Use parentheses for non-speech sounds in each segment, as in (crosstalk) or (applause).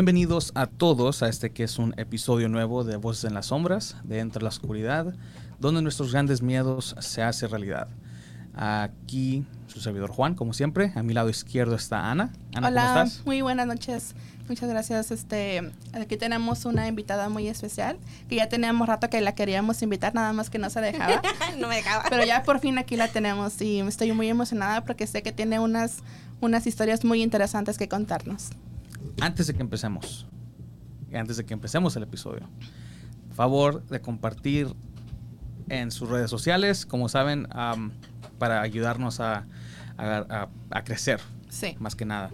Bienvenidos a todos a este que es un episodio nuevo de Voces en las Sombras, de Entre la Oscuridad, donde nuestros grandes miedos se hacen realidad. Aquí su servidor Juan, como siempre. A mi lado izquierdo está Ana. Ana Hola, ¿cómo estás? muy buenas noches. Muchas gracias. Este, aquí tenemos una invitada muy especial que ya teníamos rato que la queríamos invitar, nada más que no se dejaba. (laughs) no me dejaba. Pero ya por fin aquí la tenemos y estoy muy emocionada porque sé que tiene unas, unas historias muy interesantes que contarnos. Antes de que empecemos, antes de que empecemos el episodio, favor de compartir en sus redes sociales, como saben, para ayudarnos a, a- a- a crecer, Sí. más que nada.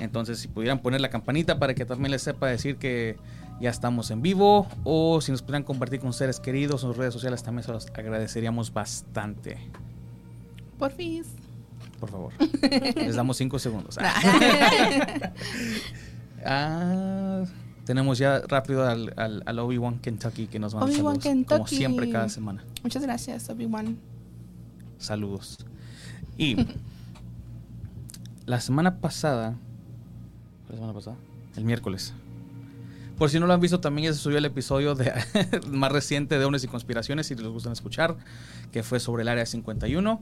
Entonces, si pudieran poner la campanita para que también les sepa decir que ya estamos en vivo, o si nos pudieran compartir con seres queridos en sus redes sociales, también se los agradeceríamos bastante. Por fin. Por favor. Les damos cinco segundos. (laughs) (laughs) Ah, tenemos ya rápido al, al, al Obi-Wan Kentucky que nos manda Obi-Wan saludos, como Kentucky. siempre cada semana. Muchas gracias, Obi-Wan. Saludos. Y la semana pasada, ¿fue la semana pasada? El miércoles. Por si no lo han visto, también ya se subió el episodio de, (laughs) más reciente de Unes y Conspiraciones, si les gustan escuchar, que fue sobre el Área 51.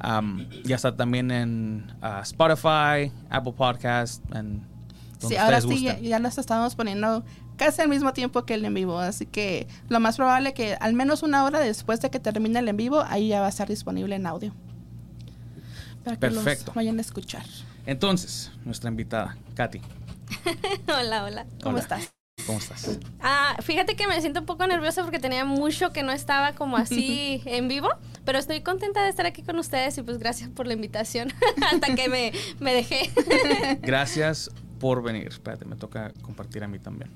Am, ya está también en ah, Spotify, Apple Podcast, en Sí, ahora sí, ya, ya los estamos poniendo casi al mismo tiempo que el en vivo, así que lo más probable que al menos una hora después de que termine el en vivo, ahí ya va a estar disponible en audio. Para que Perfecto. los vayan a escuchar. Entonces, nuestra invitada, Katy, (laughs) hola, hola. ¿Cómo Hola. estás? ¿cómo estás? Ah, fíjate que me siento un poco nerviosa porque tenía mucho que no estaba como así (laughs) en vivo, pero estoy contenta de estar aquí con ustedes y pues gracias por la invitación (laughs) hasta que me, me dejé. Gracias por venir. Espérate, me toca compartir a mí también.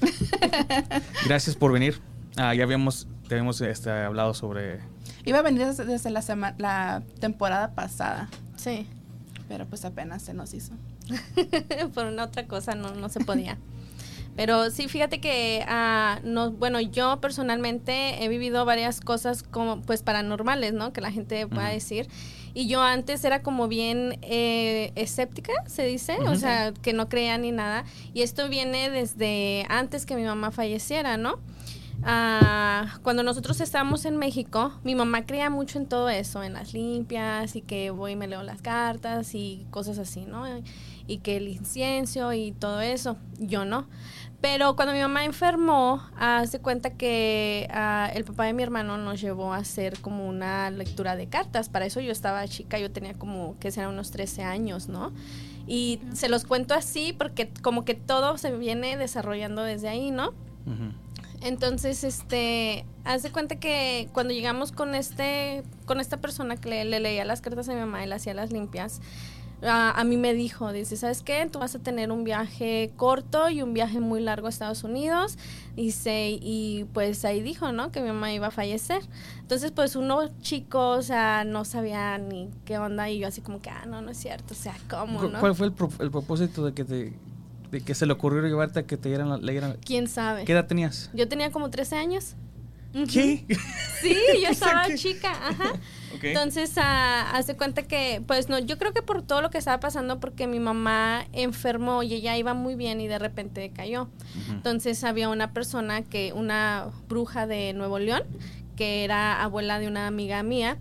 (laughs) Gracias por venir. Ah, ya habíamos, te habíamos este, hablado sobre... Iba a venir desde, desde la, sema- la temporada pasada, Sí, pero pues apenas se nos hizo. (laughs) por una otra cosa no, no se podía. Pero sí, fíjate que, ah, no, bueno, yo personalmente he vivido varias cosas como, pues, paranormales, ¿no? Que la gente pueda Ujú. decir. Y yo antes era como bien eh, escéptica, se dice, o sea, que no creía ni nada. Y esto viene desde antes que mi mamá falleciera, ¿no? Ah, cuando nosotros estábamos en México, mi mamá creía mucho en todo eso, en las limpias y que voy y me leo las cartas y cosas así, ¿no? Y que el incienso y todo eso, yo no. Pero cuando mi mamá enfermó, hace cuenta que ah, el papá de mi hermano nos llevó a hacer como una lectura de cartas. Para eso yo estaba chica, yo tenía como que serán unos 13 años, ¿no? Y se los cuento así porque como que todo se viene desarrollando desde ahí, ¿no? Entonces, este, haz de cuenta que cuando llegamos con este, con esta persona que le, le leía las cartas a mi mamá y le hacía las limpias, a, a mí me dijo, dice, ¿sabes qué? Tú vas a tener un viaje corto y un viaje muy largo a Estados Unidos. Dice, y pues ahí dijo, ¿no? Que mi mamá iba a fallecer. Entonces, pues uno chico, o sea, no sabía ni qué onda y yo así como que, ah, no, no es cierto, o sea, ¿cómo, ¿Cu- no? ¿Cuál fue el, pro- el propósito de que te de que se le ocurrió llevarte a que te dieran la, leyeran- ¿Quién sabe? ¿Qué edad tenías? Yo tenía como 13 años. ¿Qué? Sí, (laughs) yo estaba chica, ajá. Entonces, ah, hace cuenta que, pues no, yo creo que por todo lo que estaba pasando, porque mi mamá enfermó y ella iba muy bien y de repente cayó. Entonces había una persona que, una bruja de Nuevo León, que era abuela de una amiga mía,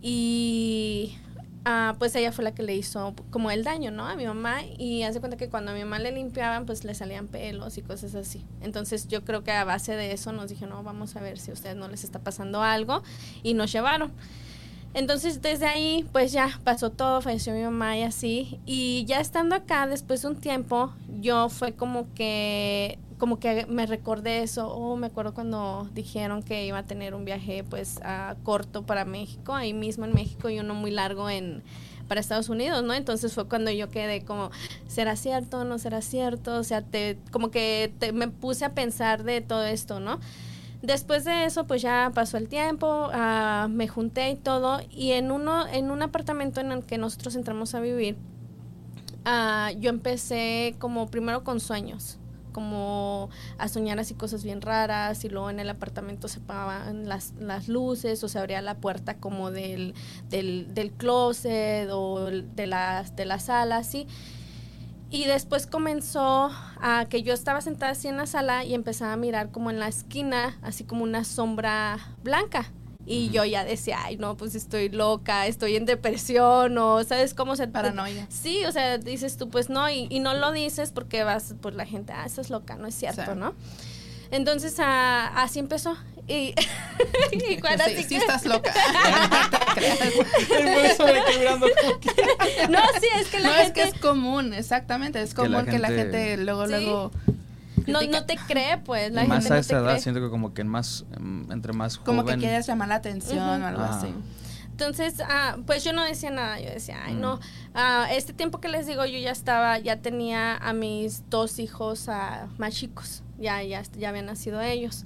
y ah, pues ella fue la que le hizo como el daño, ¿no? A mi mamá, y hace cuenta que cuando a mi mamá le limpiaban, pues le salían pelos y cosas así. Entonces yo creo que a base de eso nos dijo, no, vamos a ver si a ustedes no les está pasando algo, y nos llevaron. Entonces desde ahí pues ya pasó todo, falleció mi mamá y así. Y ya estando acá después de un tiempo, yo fue como que como que me recordé eso, oh, me acuerdo cuando dijeron que iba a tener un viaje pues ah, corto para México, ahí mismo en México y uno muy largo en para Estados Unidos, ¿no? Entonces fue cuando yo quedé como, ¿será cierto? ¿No será cierto? O sea, te, como que te- me puse a pensar de todo esto, ¿no? Después de eso, pues ya pasó el tiempo, ah, me junté y todo, y en uno, en un apartamento en el que nosotros entramos a vivir, ah, yo empecé como primero con sueños, como a soñar así cosas bien raras, y luego en el apartamento se apagaban las, las luces, o se abría la puerta como del, del, del closet o de la, de la sala, así. Y después comenzó a que yo estaba sentada así en la sala y empezaba a mirar como en la esquina, así como una sombra blanca. Y yo ya decía, ay, no, pues estoy loca, estoy en depresión, o sabes cómo se... Paranoia. Sí, o sea, dices tú, pues no, y, y no lo dices porque vas, pues la gente, ah, estás loca, no es cierto. ¿no? Entonces, así empezó. Y, (laughs) y cuando sí, así sí que- estás loca. (laughs) no, sí, es que la no, es que es común, exactamente. Es Que la común que la gente- luego, Sí. luego. no, no te cree, pues, la más gente a esa edad, cree. siento que como que más, em, entre más Como que joven. quieres llamar la atención o algo Ah. así. Entonces, ah, pues yo no decía nada, yo decía, ay, Mm. no. Ah, este tiempo que les digo, yo ya estaba, ya tenía a mis dos hijos ah, más chicos, ya, ya, ya habían nacido ellos.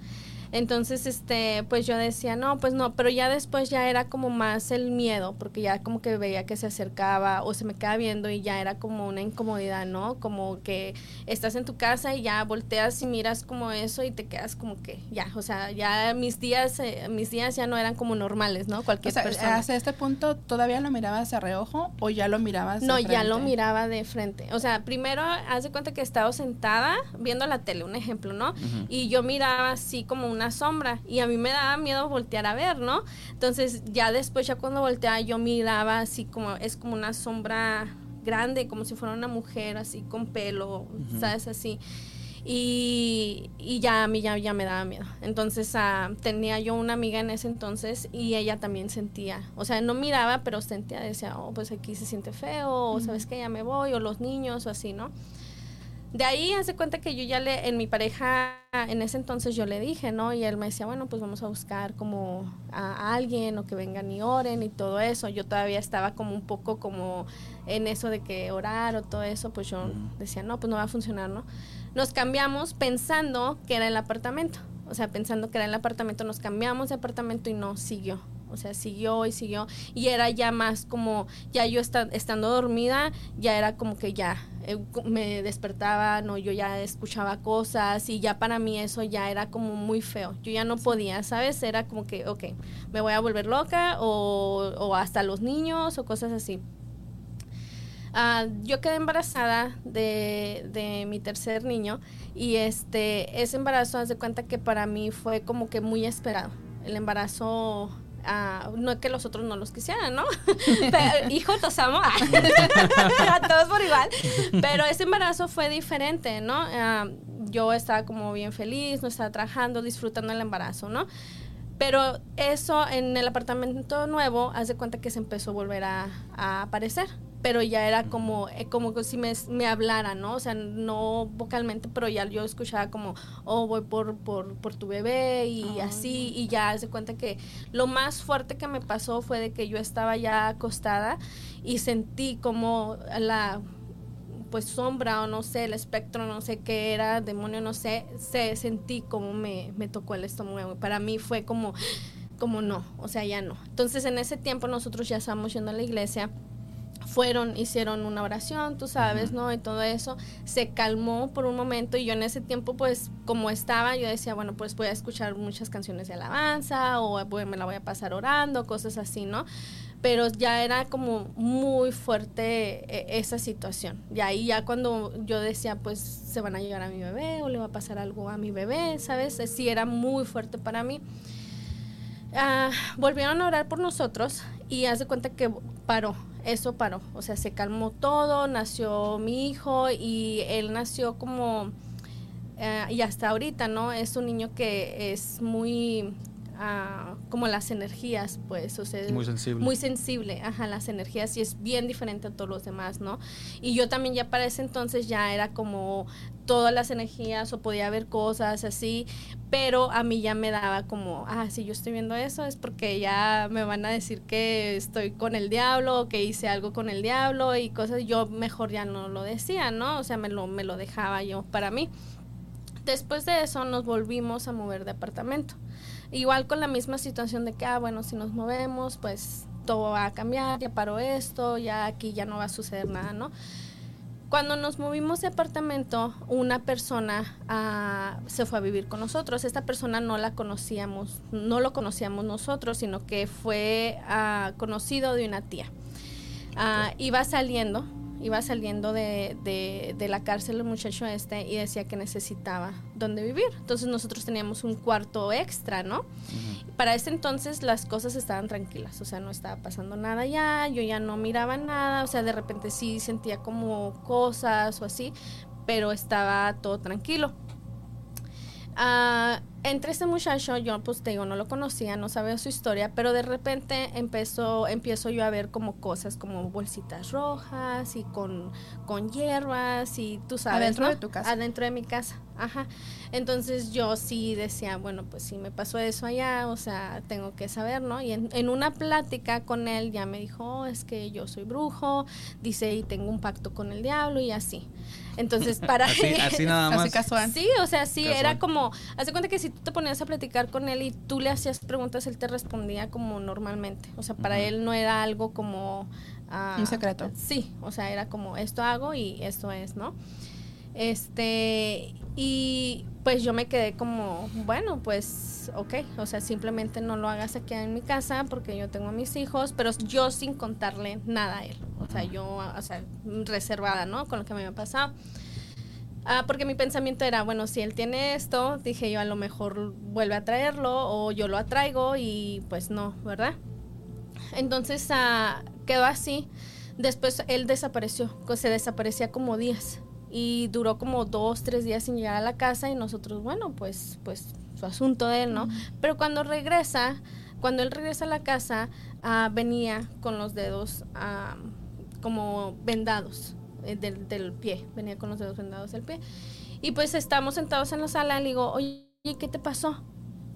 Entonces, este, pues yo decía, no, pues no, pero ya después ya era como más el miedo, porque ya como que veía que se acercaba o se me quedaba viendo y ya era como una incomodidad, ¿no? Como que estás en tu casa y ya volteas y miras como eso y te quedas como que ya, o sea, ya mis días, eh, mis días ya no eran como normales, ¿no? O Cualquier sea, persona. hasta este punto, ¿todavía lo mirabas de reojo o ya lo mirabas de No, ya lo miraba de frente. O sea, primero haz de cuenta que estaba sentada viendo la tele, un ejemplo, ¿no? Y yo miraba así como una sombra y a mí me daba miedo voltear a ver, ¿no? Entonces ya después, ya cuando volteaba, yo miraba así como, es como una sombra grande, como si fuera una mujer así con pelo, Ujú. ¿sabes? Así. Y, y ya a mí ya, ya me daba miedo. Entonces ah, tenía yo una amiga en ese entonces y ella también sentía, o sea, no miraba, pero sentía, decía, oh, pues aquí se siente feo, o sabes que ya me voy, o los niños, o así, ¿no? De ahí hace cuenta que yo ya le, en mi pareja, en ese entonces yo le dije, ¿no? Y él me decía, bueno, pues vamos a buscar como a, alguien o que vengan y oren y todo eso. Yo todavía estaba como un poco como en eso de que orar o todo eso, pues yo decía, no, pues no va a funcionar, ¿no? Nos cambiamos pensando que era el apartamento. O sea, pensando que era el apartamento, nos cambiamos de apartamento y no siguió. O sea, siguió y siguió. Y era ya más como, ya yo esta- estando dormida, ya era como que ya eh, me despertaba, no, yo ya escuchaba cosas y ya para mí eso ya era como muy feo. Yo ya no podía, ¿sabes? Era como que, ok, me voy a volver loca o, o hasta los niños o cosas así. Ah, yo quedé embarazada de, de mi tercer niño y este ese embarazo haz de cuenta que para mí fue como que muy esperado. El embarazo ah, no que los otros no los quisieran, ¿no? (laughs) Pero, hijo, los amo (laughs) a todos por igual. Pero ese embarazo fue diferente, ¿no? Ah, yo estaba como bien feliz, no estaba trabajando, disfrutando el embarazo, ¿no? Pero eso en el apartamento nuevo, haz de cuenta que se empezó a volver a, a aparecer. Pero ya era como, eh, como si me, me hablara, ¿no? O sea, no vocalmente, pero ya yo escuchaba como, oh, voy por, por, por tu bebé y así. Y ya haz de cuenta que lo más fuerte que me pasó fue de que yo estaba ya acostada y sentí como la pues sombra o no sé, el espectro, no sé qué era, demonio, no sé, se sentí como me, me tocó el estómago. Para mí fue como, como no, o sea, ya no. Entonces en ese tiempo nosotros ya estábamos yendo a la iglesia, fueron, hicieron una oración, tú sabes. ¿no? Y todo eso, se calmó por un momento y yo en ese tiempo, pues, como estaba, yo decía, bueno, pues voy a escuchar muchas canciones de alabanza o voy- me la voy a pasar orando, cosas así, ¿no? Pero ya era como muy fuerte eh, esa situación. Y ahí ya cuando yo decía, pues se van a llevar a mi bebé o le va a pasar algo a mi bebé, ¿sabes? Eh, Sí era muy fuerte para mí. Ah, volvieron a orar por nosotros y haz de cuenta que paró, eso paró. O sea, se calmó todo, nació mi hijo y él nació como, eh, y hasta ahorita, ¿no? Es un niño que es muy, como las energías, pues, o sea, Muy sensible. muy sensible, ajá, las energías y es bien diferente a todos los demás, ¿no? Y yo también ya para ese entonces ya era como todas las energías o podía ver cosas así, pero a mí ya me daba como, ah, si yo estoy viendo eso es porque ya me van a decir que estoy con el diablo o que hice algo con el diablo y cosas, yo mejor ya no lo decía, ¿no? O sea, me lo, me lo dejaba yo para mí. Después de eso nos volvimos a mover de apartamento. Igual con la misma situación de que, ah, bueno, si nos movemos, pues todo va a cambiar, ya paró esto, ya aquí ya no va a suceder nada, ¿no? Cuando nos movimos de apartamento, una persona ah, se fue a vivir con nosotros. Esta persona no la conocíamos, no lo conocíamos nosotros, sino que fue ah, conocido de una tía. Ah, iba saliendo Iba saliendo de, de, de la cárcel el muchacho este y decía que necesitaba dónde vivir. Entonces nosotros teníamos un cuarto extra, ¿no? Para ese entonces las cosas estaban tranquilas, o sea, no estaba pasando nada ya, yo ya no miraba nada, o sea, de repente sí sentía como cosas o así, pero estaba todo tranquilo. Ah, entre este muchacho, yo pues te digo, no lo conocía, no sabía su historia, pero de repente empezó, empiezo yo a ver como cosas como bolsitas rojas y con, con hierbas y tú sabes. Adentro ¿no? de tu casa. Adentro de mi casa, ajá. Entonces yo sí decía, bueno, pues si me pasó eso allá, o sea, tengo que saber, ¿no? Y en, en una plática con él ya me dijo, "Oh, es que yo soy brujo, dice, y tengo un pacto con el diablo y así. Entonces, para... Así, así nada (laughs) Así más. casual. Sí, o sea, sí, Casual. era como, hace cuenta que si tú te ponías a platicar con él y tú le hacías preguntas, él te respondía como normalmente. O sea, para él no era algo como... ah, Un secreto. Sí, o sea, era como esto hago y esto es, ¿no? Este, y pues yo me quedé como, bueno, pues, ok, o sea, simplemente no lo hagas aquí en mi casa porque yo tengo a mis hijos, pero yo sin contarle nada a él. O sea, yo, o sea, reservada, ¿no? Con lo que me había pasado. Ah, porque mi pensamiento era, bueno, si él tiene esto, dije yo a lo mejor vuelve a traerlo o yo lo atraigo y pues no, ¿verdad? Entonces ah, quedó así. Después él desapareció, se desaparecía como días y duró como dos, tres días sin llegar a la casa y nosotros, bueno, pues, pues su asunto de él, ¿no? Pero cuando regresa, cuando él regresa a la casa, ah, venía con los dedos ah, como vendados eh, del, del pie, venía con los dedos vendados del pie. Y pues estamos sentados en la sala, le digo, oye, ¿qué te pasó?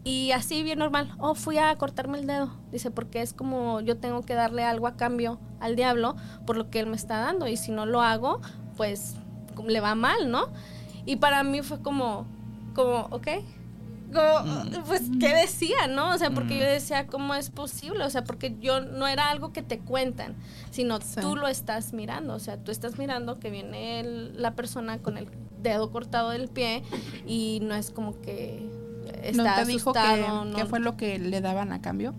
Y así bien normal, oh, fui a cortarme el dedo. Dice, porque es como yo tengo que darle algo a cambio al diablo por lo que él me está dando. Y si no lo hago, pues le va mal, ¿no? Y para mí fue como, como, ok. Como, pues, ¿qué decía, no? O sea, porque Mm. yo decía, ¿cómo es posible? O sea, porque yo no era algo que te cuentan, sino Sí. tú lo estás mirando. O sea, tú estás mirando que viene el- la persona con el dedo cortado del pie y no es como que está ¿No te dijo que, asustado, no- qué fue lo que le daban a cambio?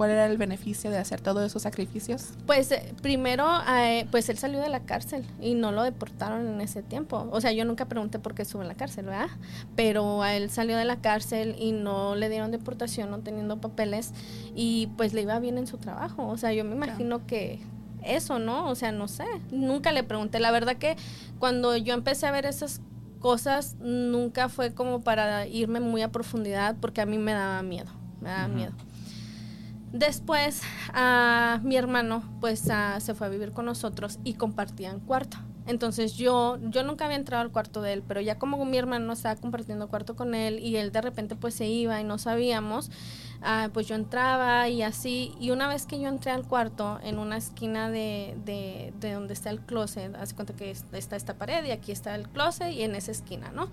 ¿Cuál era el beneficio de hacer todos esos sacrificios? Pues eh, primero, eh, pues él salió de la cárcel y no lo deportaron en ese tiempo. O sea, yo nunca pregunté por qué estuvo en la cárcel, ¿verdad? Pero a él salió de la cárcel y no le dieron deportación, no teniendo papeles y pues le iba bien en su trabajo. O sea, yo me imagino que eso, ¿no? O sea, no sé. Nunca le pregunté. La verdad que cuando yo empecé a ver esas cosas, nunca fue como para irme muy a profundidad porque a mí me daba miedo. Me daba miedo. Después, mi hermano, pues, se fue a vivir con nosotros y compartían cuarto. Entonces yo, yo nunca había entrado al cuarto de él, pero ya como mi hermano estaba compartiendo cuarto con él y él de repente pues se iba y no sabíamos, ah, pues yo entraba y así. Y una vez que yo entré al cuarto, en una esquina de, de, de donde está el closet, hace cuenta que es- está esta pared y aquí está el closet y en esa esquina, ¿no?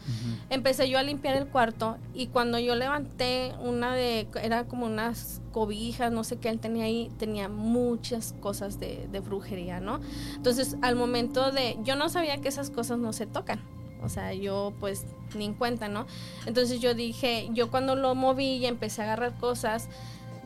Empecé yo a limpiar el cuarto y cuando yo levanté una de, era como unas cobijas, no sé qué él tenía ahí, tenía muchas cosas de, de brujería, ¿no? Entonces al momento de, yo no sabía que esas cosas no se tocan. O sea, yo pues ni en cuenta, ¿no? Entonces yo dije, yo cuando lo moví y empecé a agarrar cosas,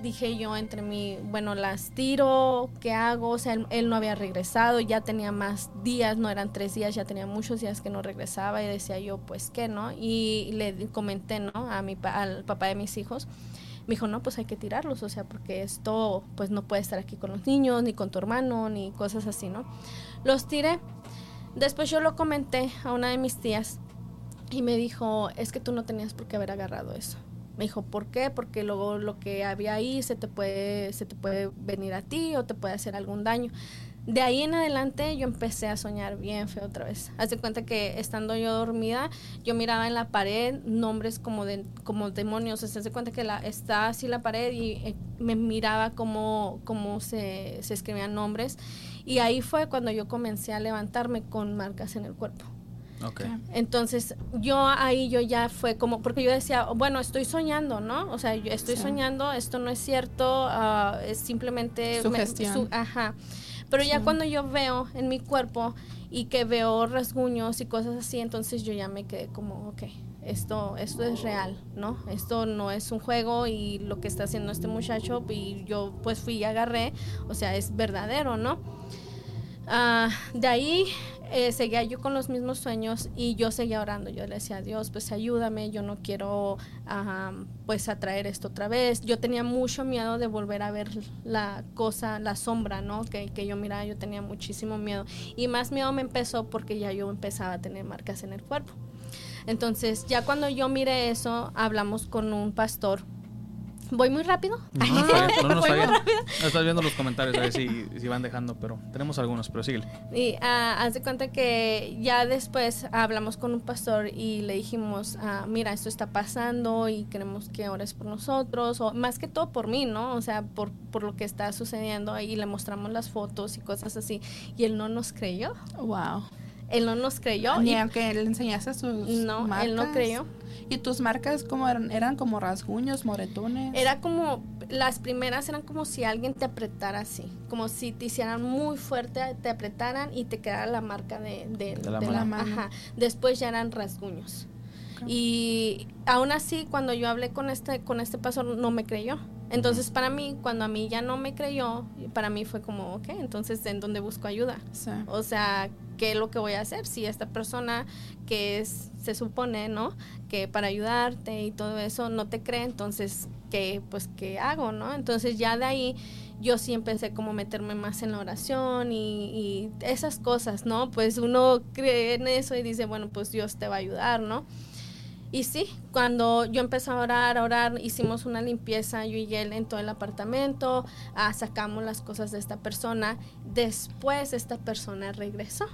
dije yo entre mí, bueno, las tiro, ¿qué hago? O sea, él, no había regresado, ya tenía más días, no eran tres días, ya tenía muchos días que no regresaba y decía yo, pues qué, ¿no? Y le comenté, ¿no? A mi, al papá de mis hijos. Me dijo, no, pues hay que tirarlos, o sea, porque esto, pues no puede estar aquí con los niños, ni con tu hermano, ni cosas así, ¿no? Los tiré. Después yo lo comenté a una de mis tías y me dijo, es que tú no tenías por qué haber agarrado eso. Me dijo, ¿por qué? Porque luego lo que había ahí se te puede, se te puede venir a ti o te puede hacer algún daño. De ahí en adelante yo empecé a soñar bien feo otra vez. Haz de cuenta que estando yo dormida, yo miraba en la pared nombres como de como demonios. Haz de cuenta que la, está así la pared y eh, me miraba como, como se, se escribían nombres. Y ahí fue cuando yo comencé a levantarme con marcas en el cuerpo. Ok. Entonces, yo ahí yo ya fue como, porque yo decía, bueno, estoy soñando, ¿no? O sea, yo estoy Sí. soñando, esto no es cierto, ah, es simplemente... Sugestión. ajá. Pero ya cuando yo veo en mi cuerpo y que veo rasguños y cosas así, entonces yo ya me quedé como, ok, esto, esto es real, ¿no? Esto no es un juego y lo que está haciendo este muchacho y yo pues fui y agarré, o sea, es verdadero, ¿no? Ah, de ahí eh, seguía yo con los mismos sueños y yo seguía orando. Yo le decía a Dios, pues ayúdame, yo no quiero ah, pues atraer esto otra vez. Yo tenía mucho miedo de volver a ver la cosa, la sombra, ¿no? Que, que yo miraba, yo tenía muchísimo miedo. Y más miedo me empezó porque ya yo empezaba a tener marcas en el cuerpo. Entonces, ya cuando yo miré eso, hablamos con un pastor ¿Voy muy rápido? No, no, (laughs) no, no estás viendo los comentarios a ver si, si, van dejando, pero tenemos algunos, pero síguele. Y uh, haz de cuenta que ya después hablamos con un pastor y le dijimos, uh, mira, esto está pasando y queremos que ores por nosotros, o más que todo por mí, ¿no? O sea, por, por lo que está sucediendo y le mostramos las fotos y cosas así. Y él no nos creyó. Wow. Él no nos creyó. Ni aunque le enseñaste sus No, marcas. él no creyó. ¿Y tus marcas cómo eran? ¿Eran como rasguños, moretones? Era como, las primeras eran como si alguien te apretara así, como si te hicieran muy fuerte, te apretaran y te quedara la marca de, de, De la de mano. mano. Ajá. Después ya eran rasguños. Y aún así, cuando yo hablé con este, con este pastor, no me creyó. Entonces, para mí, cuando a mí ya no me creyó, para mí fue como, ok, entonces, ¿en dónde busco ayuda? Sí. O sea, ¿qué es lo que voy a hacer? Si esta persona que es, se supone, ¿no? Que para ayudarte y todo eso no te cree, entonces, ¿qué, pues, ¿qué hago, no? Entonces, ya de ahí yo sí empecé como meterme más en la oración y, y esas cosas, ¿no? Pues uno cree en eso y dice, bueno, pues Dios te va a ayudar, ¿no? Y sí, cuando yo empecé a orar, a orar, hicimos una limpieza, yo y él, en todo el apartamento, ah, sacamos las cosas de esta persona. Después esta persona regresó,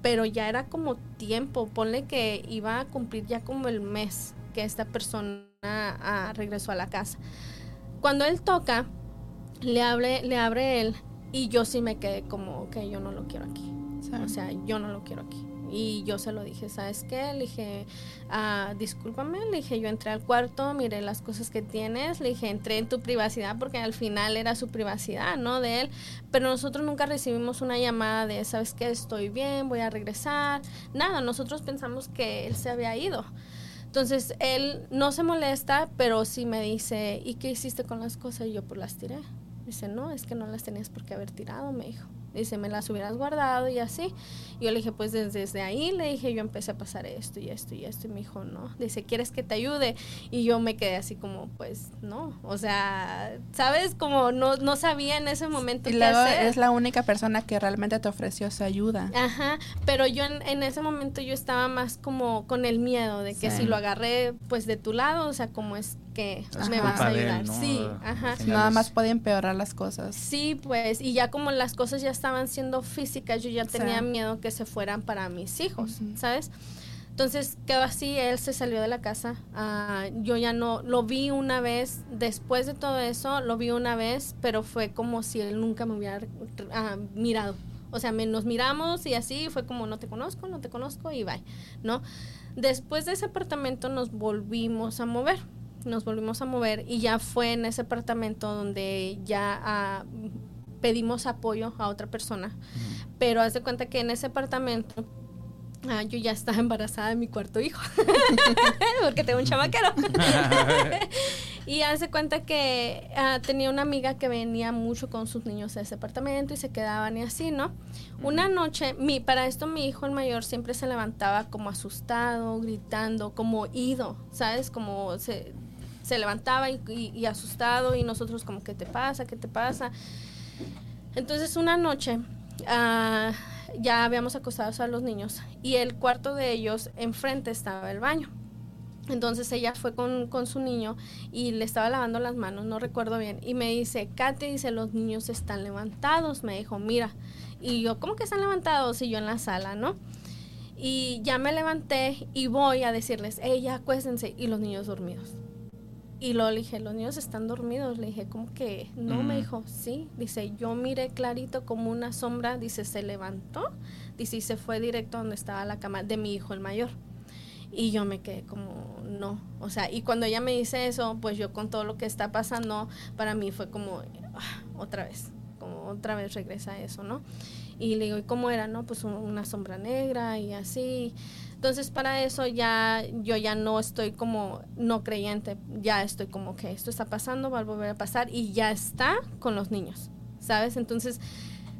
pero ya era como tiempo, ponle que iba a cumplir ya como el mes que esta persona ah, regresó a la casa. Cuando él toca, le abre, le abre él y yo sí me quedé como, ok, yo no lo quiero aquí. Sí. O sea, yo no lo quiero aquí. Y yo se lo dije, ¿sabes qué? Le dije, ah, discúlpame, le dije, yo entré al cuarto, miré las cosas que tienes, le dije, entré en tu privacidad porque al final era su privacidad, ¿no? De él. Pero nosotros nunca recibimos una llamada de, ¿sabes qué? Estoy bien, voy a regresar. Nada, nosotros pensamos que él se había ido. Entonces, él no se molesta, pero sí me dice, ¿y qué hiciste con las cosas? Y yo, pues las tiré. Dice, no, es que no las tenías por qué haber tirado, me dijo. Dice, me las hubieras guardado y así. Y yo le dije, pues desde, desde ahí le dije, yo empecé a pasar esto y esto y esto. Y me dijo, no. Dice, ¿quieres que te ayude? Y yo me quedé así como, pues no. O sea, ¿sabes? Como no, no sabía en ese momento Y qué hacer. es la única persona que realmente te ofreció su ayuda. Ajá, pero yo en, en ese momento yo estaba más como con el miedo de que Sí. si lo agarré pues de tu lado, o sea, como es que Es me vas a él, ayudar. ¿no? Sí, ajá. Nada más puede empeorar las cosas. Sí, pues, y ya como las cosas ya estaban siendo físicas, yo ya Sí. tenía miedo que se fueran para mis hijos. ¿sabes? Entonces quedó así, él se salió de la casa, ah, yo ya no, lo vi una vez, después de todo eso, lo vi una vez, pero fue como si él nunca me hubiera ah, mirado. O sea, me, nos miramos y así fue como no te conozco, no te conozco y bye, ¿no? Después de ese apartamento nos volvimos a mover, nos volvimos a mover y ya fue en ese apartamento donde ya ah, pedimos apoyo a otra persona. Pero haz de cuenta que en ese apartamento ah, yo ya estaba embarazada de mi cuarto hijo, (laughs) porque tengo un chamaquero. (laughs) (laughs) y haz de cuenta que ah, tenía una amiga que venía mucho con sus niños a ese apartamento y se quedaban y así, ¿no? Una noche, mi, para esto mi hijo el mayor siempre se levantaba como asustado, gritando, como ido, ¿sabes? Como se, se levantaba y, asustado y nosotros como, ¿qué te pasa? ¿Qué te pasa? Entonces una noche ah, ya habíamos acostado a los niños y el cuarto de ellos enfrente estaba el baño. Entonces ella fue con, con su niño y le estaba lavando las manos, no recuerdo bien, y me dice, Katy, dice, los niños están levantados, me dijo, mira. Y yo, ¿cómo que están levantados? Y yo en la sala, ¿no? Y ya me levanté y voy a decirles, hey, ya acuéstense, y los niños dormidos. Y luego le dije, los niños están dormidos. Le dije, ¿cómo que? No, me dijo, sí. Dice, yo miré clarito como una sombra. Dice, se levantó. Dice, y se fue directo a donde estaba la cama de mi hijo, el mayor. Y yo me quedé como, no. O sea, y cuando ella me dice eso, pues yo con todo lo que está pasando, para mí fue como, ah, otra vez. Como otra vez regresa eso, ¿no? Y le digo, ¿y cómo era? No, pues un- una sombra negra y así. Entonces para eso ya yo ya no estoy como no creyente, ya estoy como que esto está pasando, va a volver a pasar y ya está con los niños, ¿sabes? Entonces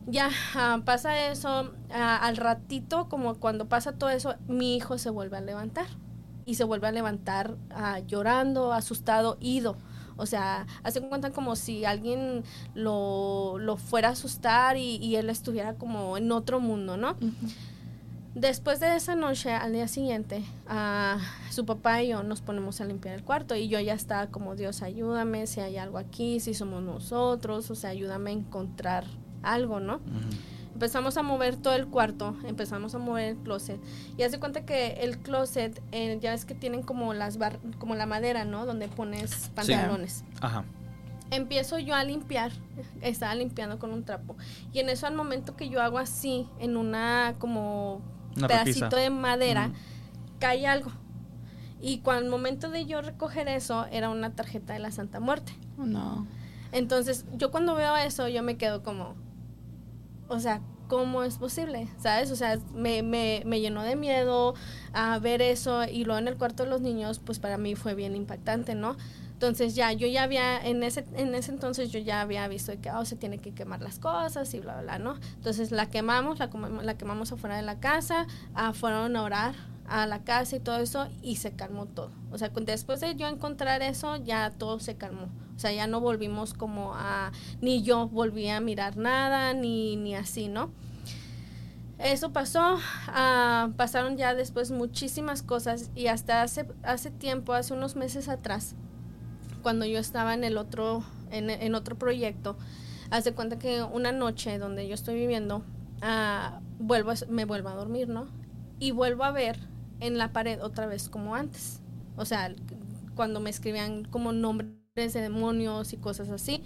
ya ah, pasa eso, ah, al ratito, como cuando pasa todo eso, mi hijo se vuelve a levantar. Y se vuelve a levantar ah, llorando, asustado, ido. O sea, hace cuenta como si alguien lo, lo fuera a asustar y, y él estuviera como en otro mundo, ¿no? Después de esa noche, al día siguiente, ah, su papá y yo nos ponemos a limpiar el cuarto y yo ya estaba como, Dios, ayúdame si hay algo aquí, si somos nosotros, o sea, ayúdame a encontrar algo, ¿no? Empezamos a mover todo el cuarto, empezamos a mover el closet y hace cuenta que el closet, eh, ya ves que tienen como las bar como la madera, ¿no? Donde pones pantalones. Ajá. Empiezo yo a limpiar, estaba limpiando con un trapo y en eso al momento que yo hago así en una como Una pedacito repisa. de madera, cae algo. Y cuando el momento de yo recoger eso era una tarjeta de la Santa Muerte. Oh, no. Entonces, yo cuando veo eso, yo me quedo como, o sea, ¿cómo es posible? ¿Sabes? O sea, me, me, me llenó de miedo a ver eso y luego en el cuarto de los niños, pues para mí fue bien impactante, ¿no? Entonces ya, yo ya había, en ese, en ese entonces yo ya había visto que oh, se tiene que quemar las cosas y bla, bla, bla, ¿no? Entonces la quemamos, la, la quemamos afuera de la casa, ah, fueron a orar a la casa y todo eso y se calmó todo. O sea, después de yo encontrar eso, ya todo se calmó. O sea, ya no volvimos como a, ni yo volví a mirar nada, ni, ni así, ¿no? Eso pasó, ah, pasaron ya después muchísimas cosas y hasta hace, hace tiempo, hace unos meses atrás, cuando yo estaba en el otro, en, en otro proyecto, hace cuenta que una noche donde yo estoy viviendo, ah, vuelvo me vuelvo a dormir, ¿no? Y vuelvo a ver en la pared otra vez como antes. O sea, cuando me escribían como nombres de demonios y cosas así.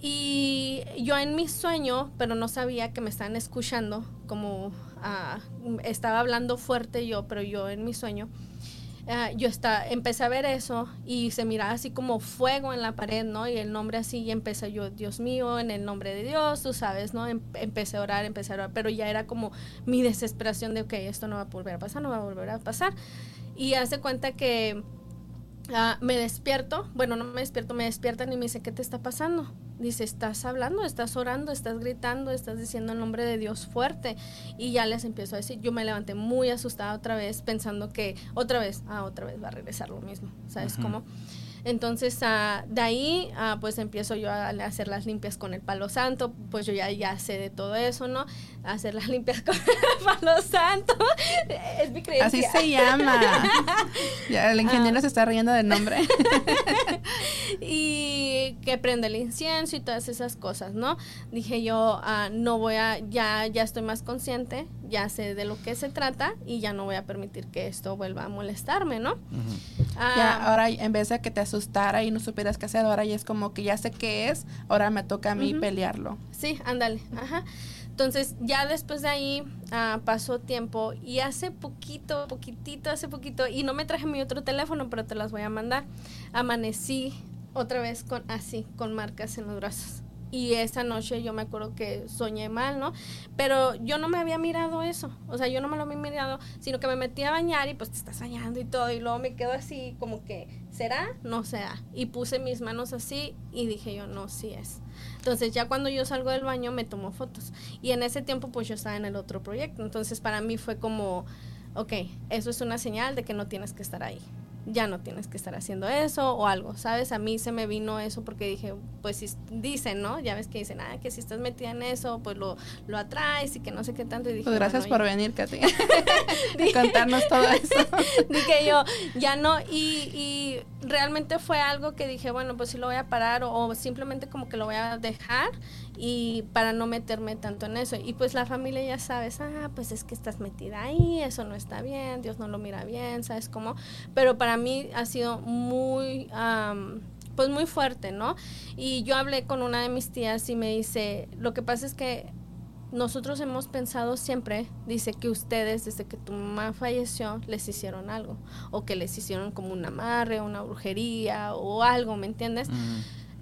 Y yo en mi sueño, pero no sabía que me estaban escuchando, como ah, estaba hablando fuerte yo, pero yo en mi sueño, ah, yo está, empecé a ver eso y se miraba así como fuego en la pared, ¿no? Y el nombre así, y empecé yo, Dios mío, en el nombre de Dios, tú sabes, ¿no? Em- empecé a orar, empecé a orar, pero ya era como mi desesperación de, ok, esto no va a volver a pasar, no va a volver a pasar. Y hace cuenta que ah, me despierto, bueno, no me despierto, me despiertan y me dice, ¿qué te está pasando? Dice, estás hablando, estás orando, estás gritando, estás diciendo el nombre de Dios fuerte. Y ya les empiezo a decir, yo me levanté muy asustada otra vez, pensando que otra vez, ah, otra vez va a regresar lo mismo, ¿sabes cómo? Entonces, ah, de ahí, ah, pues empiezo yo a hacer las limpias con el palo santo, pues yo ya, ya sé de todo eso, ¿no? Hacer las (laughs) limpias con el palo santo. (laughs) Es mi creencia. Así se llama. (laughs) Ya el ingeniero Ah. se está riendo del nombre. y que prende el incienso y todas esas cosas, ¿no? Dije yo, ah, no voy a, ya, ya estoy más consciente, ya sé de lo que se trata y ya no voy a permitir que esto vuelva a molestarme, ¿no? Ah, Ya, ahora en vez de que te asustara y no supieras qué hacer, ahora ya es como que ya sé qué es, ahora me toca a mí Ujú. pelearlo. Sí, ándale, ajá. Entonces, ya después de ahí ah, pasó tiempo y hace poquito, poquitito, hace poquito, y no me traje mi otro teléfono, pero te las voy a mandar. Amanecí otra vez con así, con marcas en los brazos. Y esa noche yo me acuerdo que soñé mal, ¿no? Pero yo no me había mirado eso. O sea, yo no me lo había mirado, sino que me metí a bañar y pues te estás bañando y todo. Y luego me quedo así como que, ¿será? No será. Y puse mis manos así y dije yo, no, sí es. Entonces ya cuando yo salgo del baño me tomo fotos. Y en ese tiempo pues yo estaba en el otro proyecto. Entonces para mí fue como, ok, eso es una señal de que no tienes que estar ahí. Ya no tienes que estar haciendo eso o algo, ¿sabes? A mí se me vino eso porque dije, pues si dicen, ¿no? Ya ves que dicen, ah, que si estás metida en eso, pues lo, lo atraes y que no sé qué tanto. Y dije, Pues gracias bueno, por venir, Katy, (laughs) a contarnos todo eso. (laughs) dije yo, ya no, y, y realmente fue algo que dije, bueno, pues sí lo voy a parar o, simplemente como que lo voy a dejar y para no meterme tanto en eso. Y pues la familia ya sabes, ah, pues es que estás metida ahí, eso no está bien, Dios no lo mira bien, ¿sabes cómo? Pero para mí ha sido muy... am, pues muy fuerte, ¿no? Y yo hablé con una de mis tías y me dice, lo que pasa es que nosotros hemos pensado siempre, dice que ustedes desde que tu mamá falleció les hicieron algo o que les hicieron como un amarre, una brujería o algo, ¿me entiendes?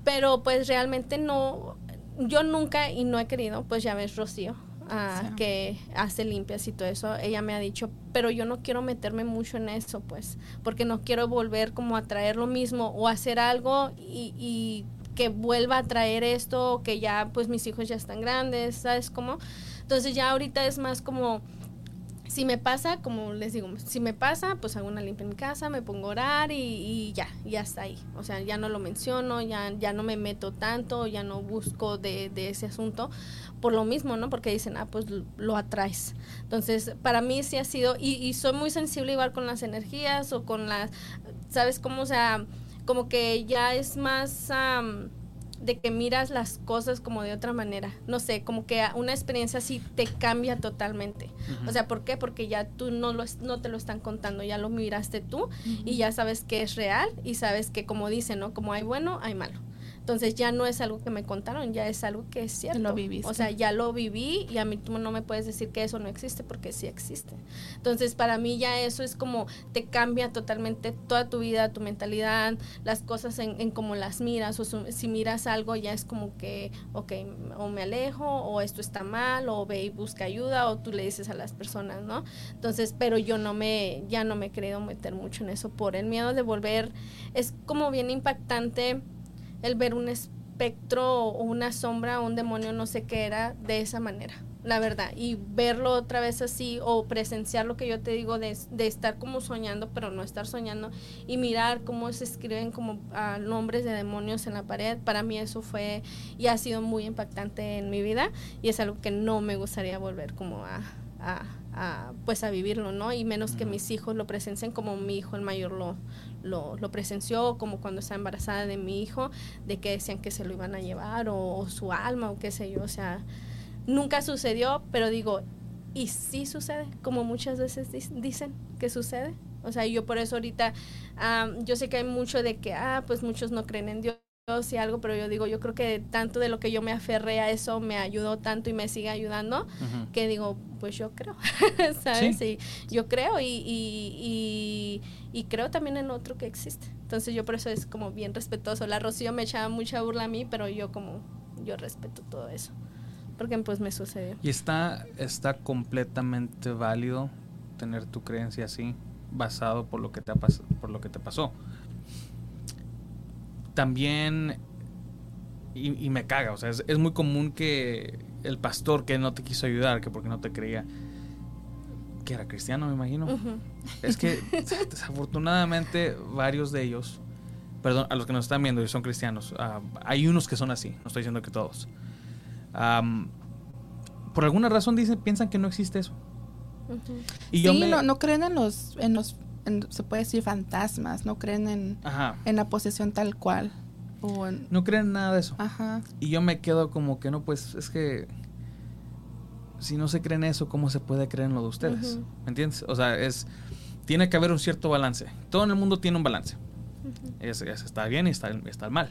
Pero pues realmente no, yo nunca y no he querido, pues ya ves Rocío, ah, Sí. que hace limpias y todo eso, ella me ha dicho, pero yo no quiero meterme mucho en eso, pues, porque no quiero volver como a traer lo mismo o hacer algo y, y que vuelva a traer esto, que ya pues mis hijos ya están grandes, ¿sabes cómo? Entonces ya ahorita es más como si me pasa, como les digo, si me pasa, pues hago una limpia en mi casa, me pongo a orar y, ya, ya está ahí. O sea, ya no lo menciono, ya, ya no me meto tanto, ya no busco de, ese asunto por lo mismo, ¿no? Porque dicen, ah, pues lo atraes. Entonces, para mí sí ha sido, y, y soy muy sensible igual con las energías o con las, ¿sabes cómo? O sea, como que ya es más de que miras las cosas como de otra manera. No sé, como que una experiencia así te cambia totalmente. O sea, ¿por qué? Porque ya tú no, lo, no te lo están contando, ya lo miraste tú y ya sabes que es real y sabes que como dicen, ¿no? Como hay bueno, hay malo. Entonces ya no es algo que me contaron, ya es algo que es cierto. Lo viviste. O sea, ya lo viví y a mí tú no me puedes decir que eso no existe porque sí existe. Entonces para mí ya eso es como te cambia totalmente toda tu vida, tu mentalidad, las cosas en, en cómo las miras o si miras algo ya es como que, ok, o me alejo o esto está mal o ve y busca ayuda o tú le dices a las personas, ¿no? Entonces, pero yo no me, ya no me he querido meter mucho en eso por el miedo de volver, es como bien impactante el ver un espectro o una sombra o un demonio, no sé qué era, de esa manera, la verdad. Y verlo otra vez así o presenciar lo que yo te digo de, estar como soñando, pero no estar soñando y mirar cómo se escriben como ah, nombres de demonios en la pared, para mí eso fue y ha sido muy impactante en mi vida y es algo que no me gustaría volver como a, a pues a vivirlo, ¿no? Y menos que mis hijos lo presencien como mi hijo el mayor lo, lo, presenció, como cuando estaba embarazada de mi hijo, de que decían que se lo iban a llevar o, su alma o qué sé yo, o sea, nunca sucedió, pero digo, ¿y sí sucede? Como muchas veces dicen que sucede. O sea, yo por eso ahorita, yo sé que hay mucho de que, ah, pues muchos no creen en Dios y algo, pero yo digo, yo creo que tanto de lo que yo me aferré a eso me ayudó tanto y me sigue ayudando, que digo, pues yo creo, (laughs) ¿sabes? ¿Sí? yo creo y, y, y, creo también en otro que existe. Entonces yo por eso es como bien respetuoso. La Rocío me echaba mucha burla a mí, pero yo como, yo respeto todo eso, porque pues me sucedió. Y está, está completamente válido tener tu creencia así, basado por lo que te, ha por lo que te pasó también, y, me caga, o sea, es, muy común que el pastor que no te quiso ayudar, que porque no te creía, que era cristiano, me imagino. Es que (laughs) desafortunadamente varios de ellos, perdón, a los que nos están viendo y son cristianos, ah, hay unos que son así, no estoy diciendo que todos. por alguna razón dicen, piensan que no existe eso. Y sí, no, no creen en los, en los se puede decir fantasmas, no creen en, en la posesión tal cual. O no creen en nada de eso. Ajá. Y yo me quedo como que no, pues es que si no se cree en eso, ¿cómo se puede creer en lo de ustedes? ¿Me entiendes? O sea, es tiene que haber un cierto balance. Todo en el mundo tiene un balance. es, está bien y está, está mal.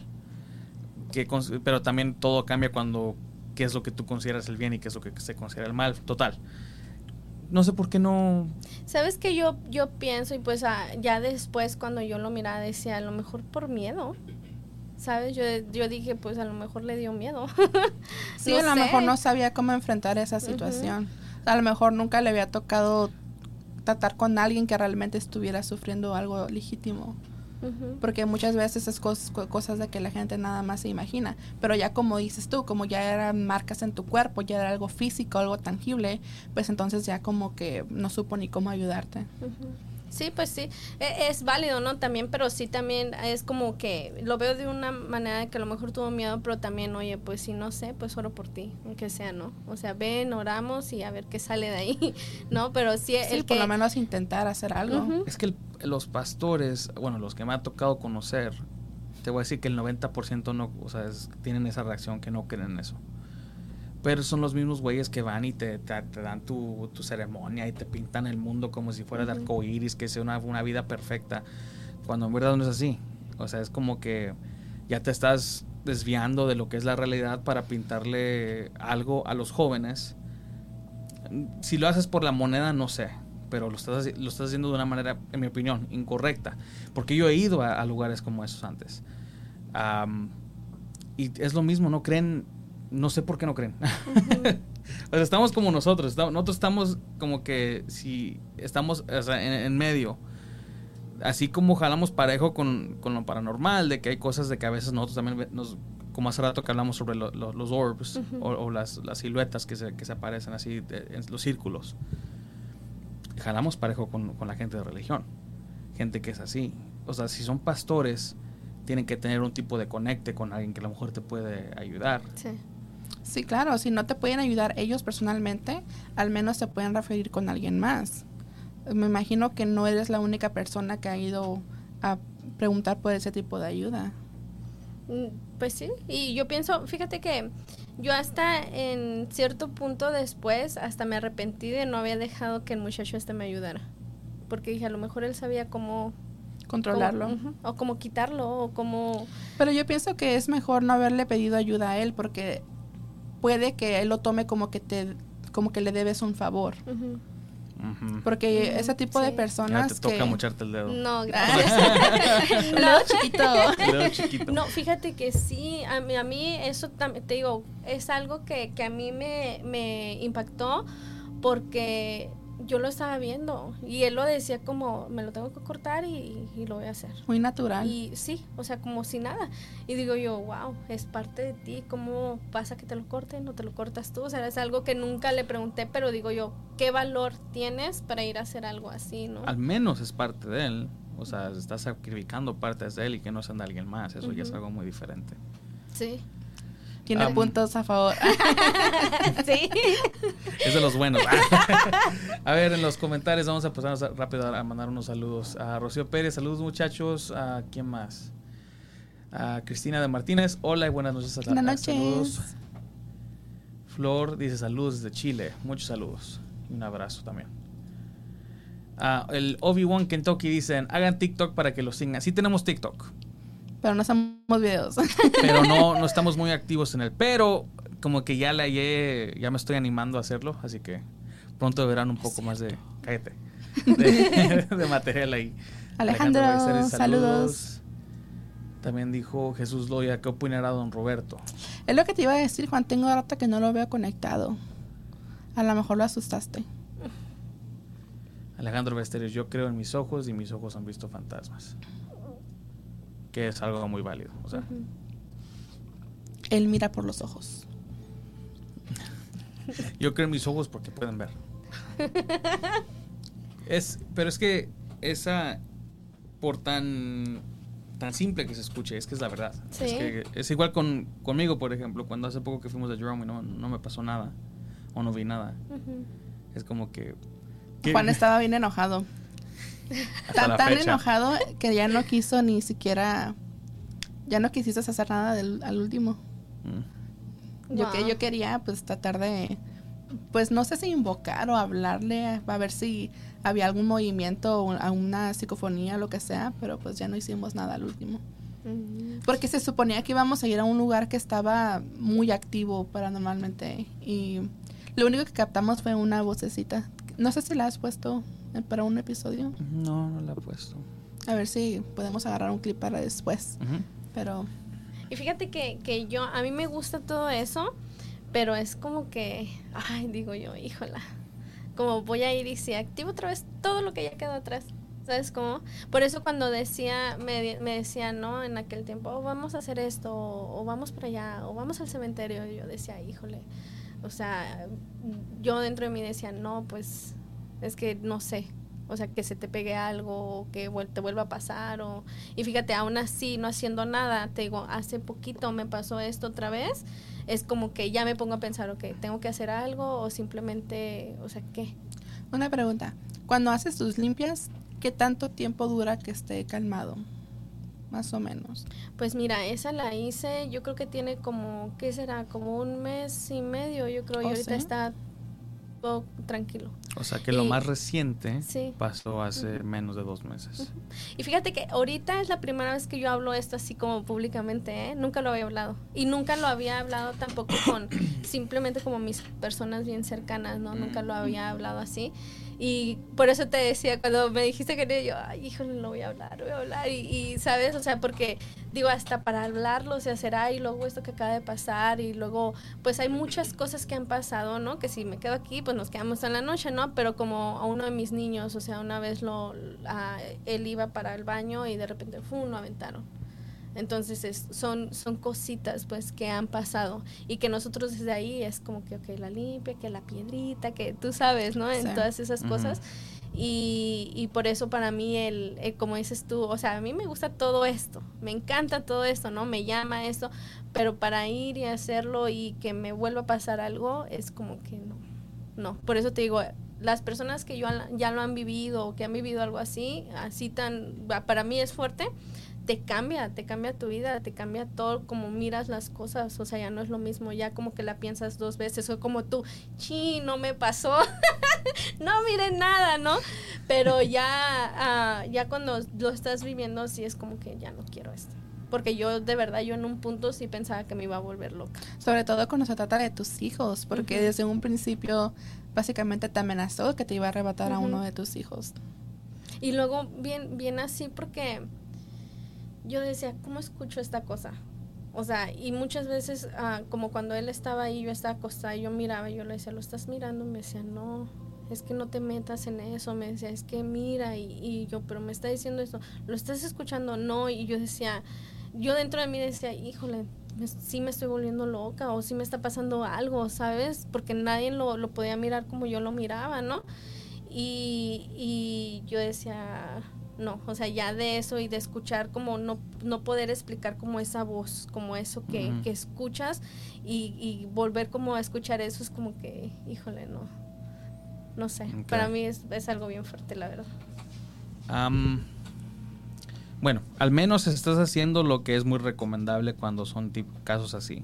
Que, pero también todo cambia cuando qué es lo que tú consideras el bien y qué es lo que se considera el mal. Total no sé por qué no. Sabes que yo, yo pienso, y pues ah, ya después cuando yo lo miraba decía, a lo mejor por miedo. ¿Sabes? Yo, yo dije, pues a lo mejor le dio miedo. (laughs) sí, a lo mejor no sabía cómo enfrentar esa situación. A lo mejor nunca le había tocado tratar con alguien que realmente estuviera sufriendo algo legítimo. Porque muchas veces es cosas de que la gente nada más se imagina. Pero ya como dices tú, como ya eran marcas en tu cuerpo, ya era algo físico, algo tangible, pues entonces ya como que no supo ni cómo ayudarte. Sí, pues sí, e, es, válido, ¿no? También, pero sí también es como que lo veo de una manera de que a lo mejor tuvo miedo, pero también, oye, pues si no sé, pues oro por ti, aunque sea, ¿no? O sea, ven, oramos y a ver qué sale de ahí, (laughs) ¿no? Pero sí, sí el por lo menos intentar hacer algo. Es que los pastores, bueno, los que me ha tocado conocer, te voy a decir que el 90% no, o sea, tienen esa reacción que no creen en eso. Pero son los mismos güeyes que van y te, te, dan tu, tu, ceremonia y te pintan el mundo como si fuera de arco iris, que sea una, una, vida perfecta. Cuando en verdad no es así. O sea, es como que ya te estás desviando de lo que es la realidad para pintarle algo a los jóvenes. Si lo haces por la moneda, no sé. Pero lo estás, lo estás haciendo de una manera, en mi opinión, incorrecta. Porque yo he ido a, lugares como esos antes. y es lo mismo, no creen no sé por qué no creen. (laughs) o sea, estamos como nosotros. nosotros estamos como que si estamos en, medio. Así como jalamos parejo con, lo paranormal, de que hay cosas de que a veces nosotros también nos como hace rato que hablamos sobre los orbs o, las, las, siluetas que se, que se aparecen así en los círculos, jalamos parejo con, con la gente de religión, gente que es así. O sea, si son pastores, tienen que tener un tipo de conecte con alguien que a lo mejor te puede ayudar. Sí. Sí, claro, si no te pueden ayudar ellos personalmente, al menos te pueden referir con alguien más. Me imagino que no eres la única persona que ha ido a preguntar por ese tipo de ayuda. Mm, pues sí, y yo pienso, fíjate que yo hasta en cierto punto después, hasta me arrepentí de no haber dejado que el muchacho este me ayudara. Porque dije, a lo mejor él sabía cómo controlarlo. o cómo quitarlo, o cómo... Pero yo pienso que es mejor no haberle pedido ayuda a él porque puede que él lo tome como que te como que le debes un favor. Porque ese tipo de personas. Ya te toca mucharte el dedo. No, (laughs) gracias. el dedo chiquito. El dedo chiquito. No, fíjate que sí. A mí, a mí eso también, te digo, es algo que, que a mí me, me impactó porque yo lo estaba viendo y él lo decía como me lo tengo que cortar y, lo voy a hacer. Muy natural. Y sí, o sea, como si nada. Y digo yo, wow, es parte de ti, ¿cómo pasa que te lo corten? ¿No te lo cortas tú? O sea, es algo que nunca le pregunté, pero digo yo, ¿qué valor tienes para ir a hacer algo así, no? Al menos es parte de él. O sea, estás sacrificando partes de él y que no sean de alguien más. Eso ya es algo muy diferente. Sí. Tiene puntos a favor. (laughs) sí. Es de los buenos. (laughs) a ver, en los comentarios vamos a pasar rápido a mandar unos saludos. A Rocío Pérez, saludos muchachos. ¿A quién más? A Cristina de Martínez, hola y buenas noches. A buenas noches. Saludos. Flor dice saludos desde Chile. Muchos saludos. Y un abrazo también. el Obi-Wan Kentucky dicen, hagan TikTok para que lo sigan. Sí tenemos TikTok. Pero no hacemos videos. (laughs) Pero no, no estamos muy activos en él. Pero como que ya la ya me estoy animando a hacerlo, así que pronto verán un poco más de. Cállate. (laughs) De, material ahí. Alejandro, saludos. También dijo Jesús Loya, ¿qué opinará don Roberto? Es lo que te iba a decir, Juan, tengo rato que no lo veo conectado. A lo mejor lo asustaste. Alejandro Besteros, yo creo en mis ojos y mis ojos han visto fantasmas que es algo muy válido. O sea. Él mira por los ojos. Yo creo en mis ojos porque pueden ver. es, pero es que esa, por tan, tan simple que se escuche, es que es la verdad. Es, que es igual con, conmigo, por ejemplo, cuando hace poco que fuimos a Jerome y no, no me pasó nada, o no vi nada. Es como que... Juan estaba bien enojado tan, tan enojado que ya no quiso ni siquiera. Ya no quisiste hacer nada del, al último. Mm. Yo, que, yo quería, pues, tratar de. Pues no sé si invocar o hablarle a ver si había algún movimiento o a una psicofonía o lo que sea, pero pues ya no hicimos nada al último. Mm. Porque se suponía que íbamos a ir a un lugar que estaba muy activo paranormalmente y lo único que captamos fue una vocecita. No sé si la has puesto para un episodio? No, no la he puesto. A ver si podemos agarrar un clip para después. Pero. Y fíjate que, que yo, a mí me gusta todo eso, pero es como que, ay, digo yo, híjola, como voy a ir y si activo otra vez todo lo que ya quedó atrás. ¿Sabes cómo? Por eso cuando decía, me, me decía, ¿no? En aquel tiempo, oh, vamos a hacer esto, o, vamos para allá, o vamos al cementerio, yo decía, híjole, o sea, yo dentro de mí decía, no, pues es que no sé, o sea, que se te pegue algo o que te vuelva a pasar o y fíjate, aún así no haciendo nada, te digo, hace poquito me pasó esto otra vez, es como que ya me pongo a pensar, ok, tengo que hacer algo o simplemente, o sea, ¿qué? Una pregunta, cuando haces tus limpias, ¿qué tanto tiempo dura que esté calmado? Más o menos. Pues mira, esa la hice, yo creo que tiene como, ¿qué será? Como un mes y medio, yo creo, y ahorita está tranquilo. O sea que lo más reciente pasó hace menos de dos meses. Y fíjate que ahorita es la primera vez que yo hablo esto así como públicamente, ¿eh? Nunca lo había hablado. Y nunca lo había hablado tampoco con (coughs) simplemente como mis personas bien cercanas, ¿no? Nunca lo había hablado así. Y por eso te decía, cuando me dijiste que yo, ay, híjole, lo voy a hablar, voy a hablar. Y, ¿sabes? O sea, porque digo, hasta para hablarlo se hacerá y luego esto que acaba de pasar y luego, pues hay muchas cosas que han pasado, ¿no? Que si me quedo aquí, pues nos quedamos en la noche, ¿no? Pero como a uno de mis niños, o sea, una vez lo, él iba para el baño y de repente, ¡fum!, lo aventaron. Entonces son, son cositas pues que han pasado y que nosotros desde ahí es como que, ok, la limpia, que la piedrita, que tú sabes, ¿no? En todas esas cosas. Y, y, por eso para mí, el, como dices tú, o sea, a mí me gusta todo esto, me encanta todo esto, ¿no? Me llama esto, pero para ir y hacerlo y que me vuelva a pasar algo, es como que no, no. Por eso te digo, las personas que yo ya lo han vivido o que han vivido algo así, así tan, para mí es fuerte, te cambia, te cambia tu vida, te cambia todo como miras las cosas, o sea, ya no es lo mismo, ya como que la piensas dos veces, o como tú, chi, no me pasó, (laughs) no miren nada, ¿no? Pero ya, ah, ya cuando lo estás viviendo, sí es como que ya no quiero esto. Porque yo, de verdad, yo en un punto sí pensaba que me iba a volver loca. Sobre todo cuando se trata de tus hijos, porque desde un principio básicamente te amenazó que te iba a arrebatar a uno de tus hijos. Y luego, bien, bien así, porque yo decía, ¿cómo escucho esta cosa? O sea, y muchas veces, ah, como cuando él estaba ahí, yo estaba acostada, y yo miraba, yo le decía, ¿lo estás mirando? Me decía, no, es que no te metas en eso. Me decía, es que mira, y, y yo, pero me está diciendo esto, ¿lo estás escuchando? No, y yo decía, yo dentro de mí decía, híjole, sí me estoy volviendo loca, o sí me está pasando algo, ¿sabes? Porque nadie lo, lo podía mirar como yo lo miraba, ¿no? Y, y yo decía, no, o sea, ya de eso y de escuchar como no, no poder explicar como esa voz, como eso que, que escuchas y, y, volver como a escuchar eso es como que, híjole, no, no sé, para mí es, es, algo bien fuerte, la verdad. bueno, al menos estás haciendo lo que es muy recomendable cuando son casos así.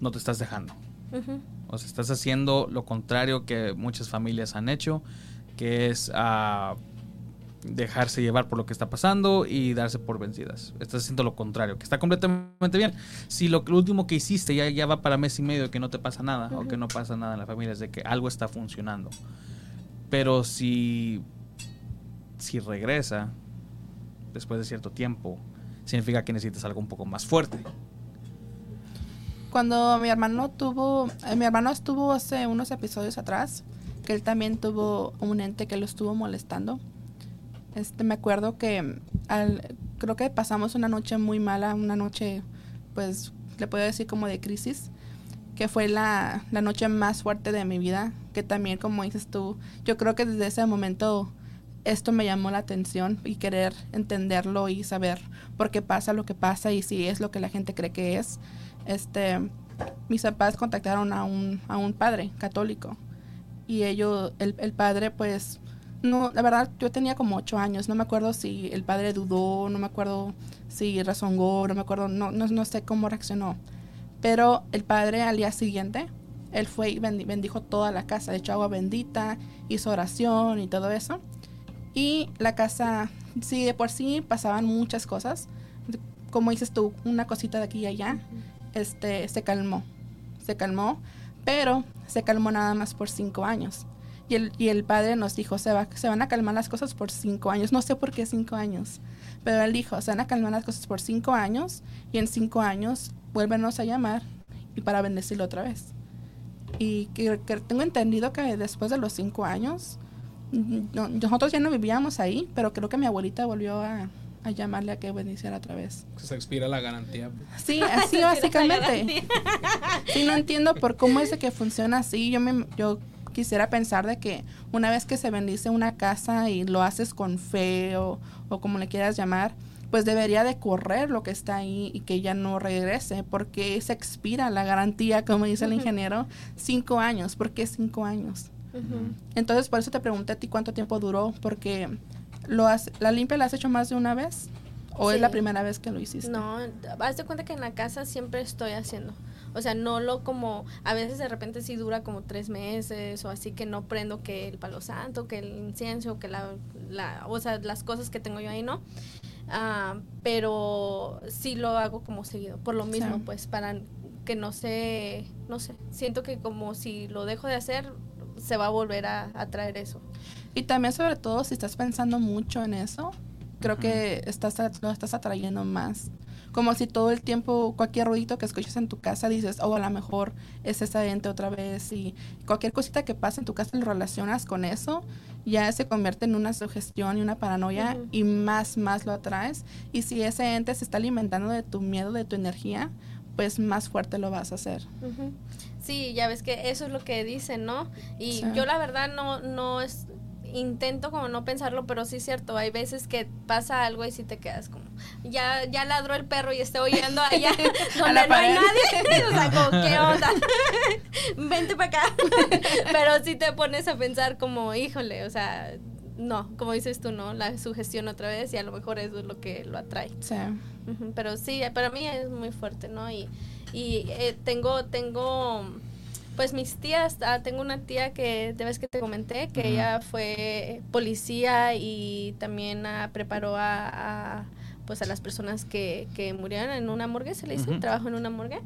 No te estás dejando. O sea, estás haciendo lo contrario que muchas familias han hecho, que es... Uh, dejarse llevar por lo que está pasando y darse por vencidas. Estás haciendo lo contrario, que está completamente bien. Si lo, último que hiciste ya, ya va para mes y medio que no te pasa nada o que no pasa nada en la familia, es de que algo está funcionando. Pero si, si regresa después de cierto tiempo, significa que necesitas algo un poco más fuerte. Cuando mi hermano tuvo, eh, mi hermano estuvo hace unos episodios atrás, que él también tuvo un ente que lo estuvo molestando este, me acuerdo que al, creo que pasamos una noche muy mala, una noche, pues, le puedo decir como de crisis, que fue la, la noche más fuerte de mi vida, que también, como dices tú, yo creo que desde ese momento esto me llamó la atención y querer entenderlo y saber por qué pasa lo que pasa y si es lo que la gente cree que es. Este, mis papás contactaron a un, a un padre católico y ellos, el, el padre pues no, la verdad, yo tenía como ocho años. No me acuerdo si el padre dudó, no me acuerdo si razongó, no me acuerdo, no, no, sé cómo reaccionó. Pero el padre al día siguiente, él fue y bendijo toda la casa, echó agua bendita, hizo oración y todo eso. Y la casa, sí, de por sí pasaban muchas cosas. Como dices tú, una cosita de aquí y allá, este, se calmó. Se calmó, pero se calmó nada más por cinco años y el, y el padre nos dijo, se, va, se van a calmar las cosas por cinco años. No sé por qué cinco años, pero él dijo, se van a calmar las cosas por cinco años y en cinco años vuélvenos a llamar y para bendecirlo otra vez. Y que, tengo entendido que después de los cinco años, nosotros ya no vivíamos ahí, pero creo que mi abuelita volvió a, a llamarle a que bendiciera otra vez. Se expira la garantía. Sí, (laughs) así básicamente. sí, no entiendo por cómo es que funciona así. Yo me, yo quisiera pensar de que una vez que se bendice una casa y lo haces con fe o, como le quieras llamar, pues debería de correr lo que está ahí y que ya no regrese, porque se expira la garantía, como dice el ingeniero, cinco años. ¿Por qué cinco años? Entonces, por eso te pregunté a ti cuánto tiempo duró, porque lo has, la limpia la has hecho más de una vez o es la primera vez que lo hiciste. No, haz de cuenta que en la casa siempre estoy haciendo. O sea, no lo como, a veces de repente sí dura como tres meses o así que no prendo que el palo santo, que el incienso, que la, la o sea, las cosas que tengo yo ahí, ¿no? Ah, pero sí lo hago como seguido, por lo mismo, pues para que no se, no sé, siento que como si lo dejo de hacer, se va a volver a, a traer eso. Y también sobre todo si estás pensando mucho en eso, creo que estás, lo estás atrayendo más Como si todo el tiempo, cualquier ruido que escuches en tu casa, dices, oh, a lo mejor es esa ente otra vez. Y cualquier cosita que pasa en tu casa lo relacionas con eso, ya se convierte en una sugestión y una paranoia y más, más lo atraes. Y si ese ente se está alimentando de tu miedo, de tu energía, pues más fuerte lo vas a hacer. Sí, ya ves que eso es lo que dicen, ¿no? Y yo la verdad no, no es, intento como no pensarlo, pero sí es cierto, hay veces que pasa algo y si te quedas como, ya, ya ladró el perro y estoy oyendo (laughs) allá donde no hay nadie. (laughs) o sea, como, ¿qué onda? (laughs) Vente para acá. pero si te pones a pensar como, híjole, o sea, no, como dices tú, ¿no? La sugestión otra vez y a lo mejor eso es lo que lo atrae. Sí. pero sí, para mí es muy fuerte, ¿no? Y, y eh, tengo, tengo pues mis tías, ah, tengo una tía que de vez que te comenté, que ella fue policía y también ah, preparó a, pues a las personas que, que murieron en una morgue, se le hizo un trabajo en una morgue.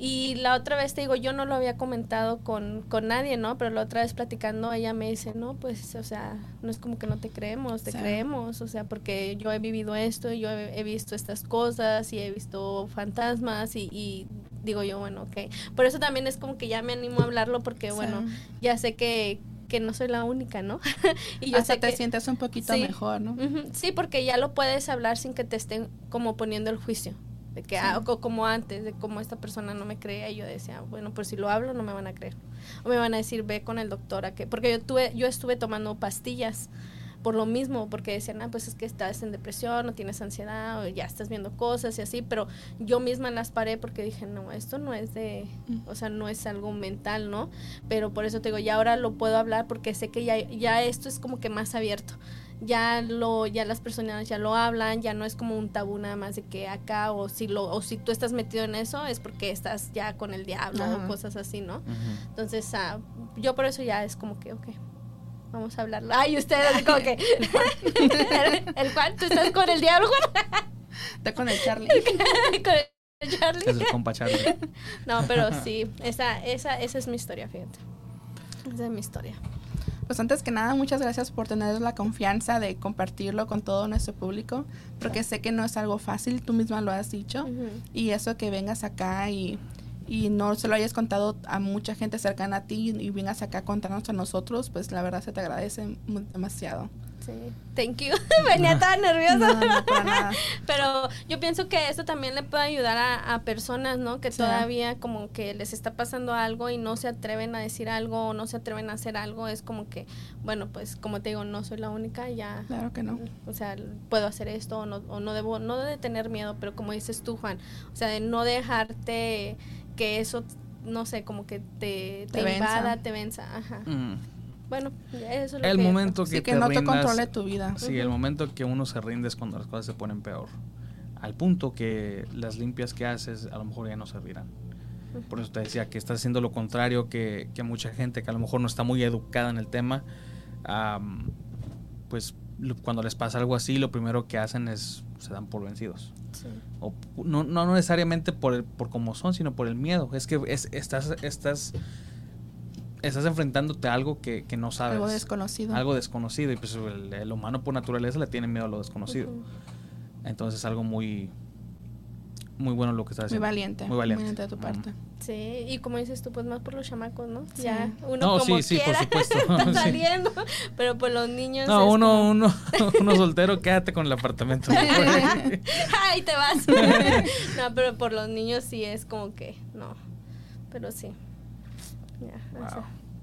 Y la otra vez te digo, yo no lo había comentado con, con, nadie, ¿no? Pero la otra vez platicando, ella me dice, no, pues, o sea, no es como que no te creemos, te creemos, o sea, porque yo he vivido esto, yo he, visto estas cosas y he visto fantasmas y, y, digo yo, bueno, ok. Por eso también es como que ya me animo a hablarlo porque, bueno, ya sé que, que no soy la única, ¿no? (laughs) y yo Hasta te sientes un poquito mejor, ¿no? Sí, porque ya lo puedes hablar sin que te estén como poniendo el juicio de que ah, como antes, de como esta persona no me creía y yo decía, bueno, pues si lo hablo no me van a creer. O me van a decir, ve con el doctor a que, porque yo tuve, yo estuve tomando pastillas por lo mismo, porque decían, ah, pues es que estás en depresión, no tienes ansiedad, o ya estás viendo cosas y así, pero yo misma las paré porque dije, no, esto no es de, o sea, no es algo mental, ¿no? Pero por eso te digo, ya ahora lo puedo hablar porque sé que ya, ya esto es como que más abierto. Ya lo ya las personas ya lo hablan ya no es como un tabú nada más de que acá o si lo o si tú estás metido en eso es porque estás ya con el diablo o cosas así no entonces ah, yo por eso ya es como que ok vamos a hablarlo. Ay ustedes como que (laughs) el, cual tú estás con el diablo (laughs) está con el Charlie. (laughs) Con el Charlie. Es el compa Charlie. No pero sí esa esa esa es mi historia fíjate. Esa es mi historia. Pues antes que nada, muchas gracias por tener la confianza de compartirlo con todo nuestro público, porque sé que no es algo fácil, tú misma lo has dicho, y eso que vengas acá y, y, no se lo hayas contado a mucha gente cercana a ti y vengas acá a contarnos a nosotros, pues la verdad se te agradece demasiado. Thank you. (laughs) Venía tan nerviosa. (laughs) Pero yo pienso que esto también le puede ayudar a, personas, ¿no? Que todavía como que les está pasando algo y no se atreven a decir algo o no se atreven a hacer algo. Es como que, bueno, pues como te digo, no soy la única, ya. Claro que no. O sea, puedo hacer esto o no, o no debo, no de tener miedo, pero como dices tú, Juan, o sea, de no dejarte que eso, no sé, como que te, te, invada, te venza. Ajá. Mm. Bueno, eso es lo el momento que, que no te controle tu vida. Sí, el momento que uno se rinde es cuando las cosas se ponen peor. Al punto que las limpias que haces a lo mejor ya no servirán. Por eso te decía que estás haciendo lo contrario que, que mucha gente que a lo mejor no está muy educada en el tema, pues cuando les pasa algo así, lo primero que hacen es se dan por vencidos. O, no, no necesariamente por, el, por cómo son, sino por el miedo. Es que es, estás, estás estás enfrentándote a algo que, no sabes. Algo desconocido. Algo desconocido. Y pues el, humano por naturaleza le tiene miedo a lo desconocido. Entonces es algo muy, muy bueno lo que estás haciendo. Muy valiente. Muy valiente. de tu parte. Sí, y como dices tú, pues más por los chamacos, ¿no? Ya, uno como sí, sí, por supuesto. (laughs) está (laughs) saliendo, pero por los niños No, uno, uno, (laughs) uno soltero, quédate con el apartamento. Ay, te vas. no, pero por los niños sí es como que, no, pero sí.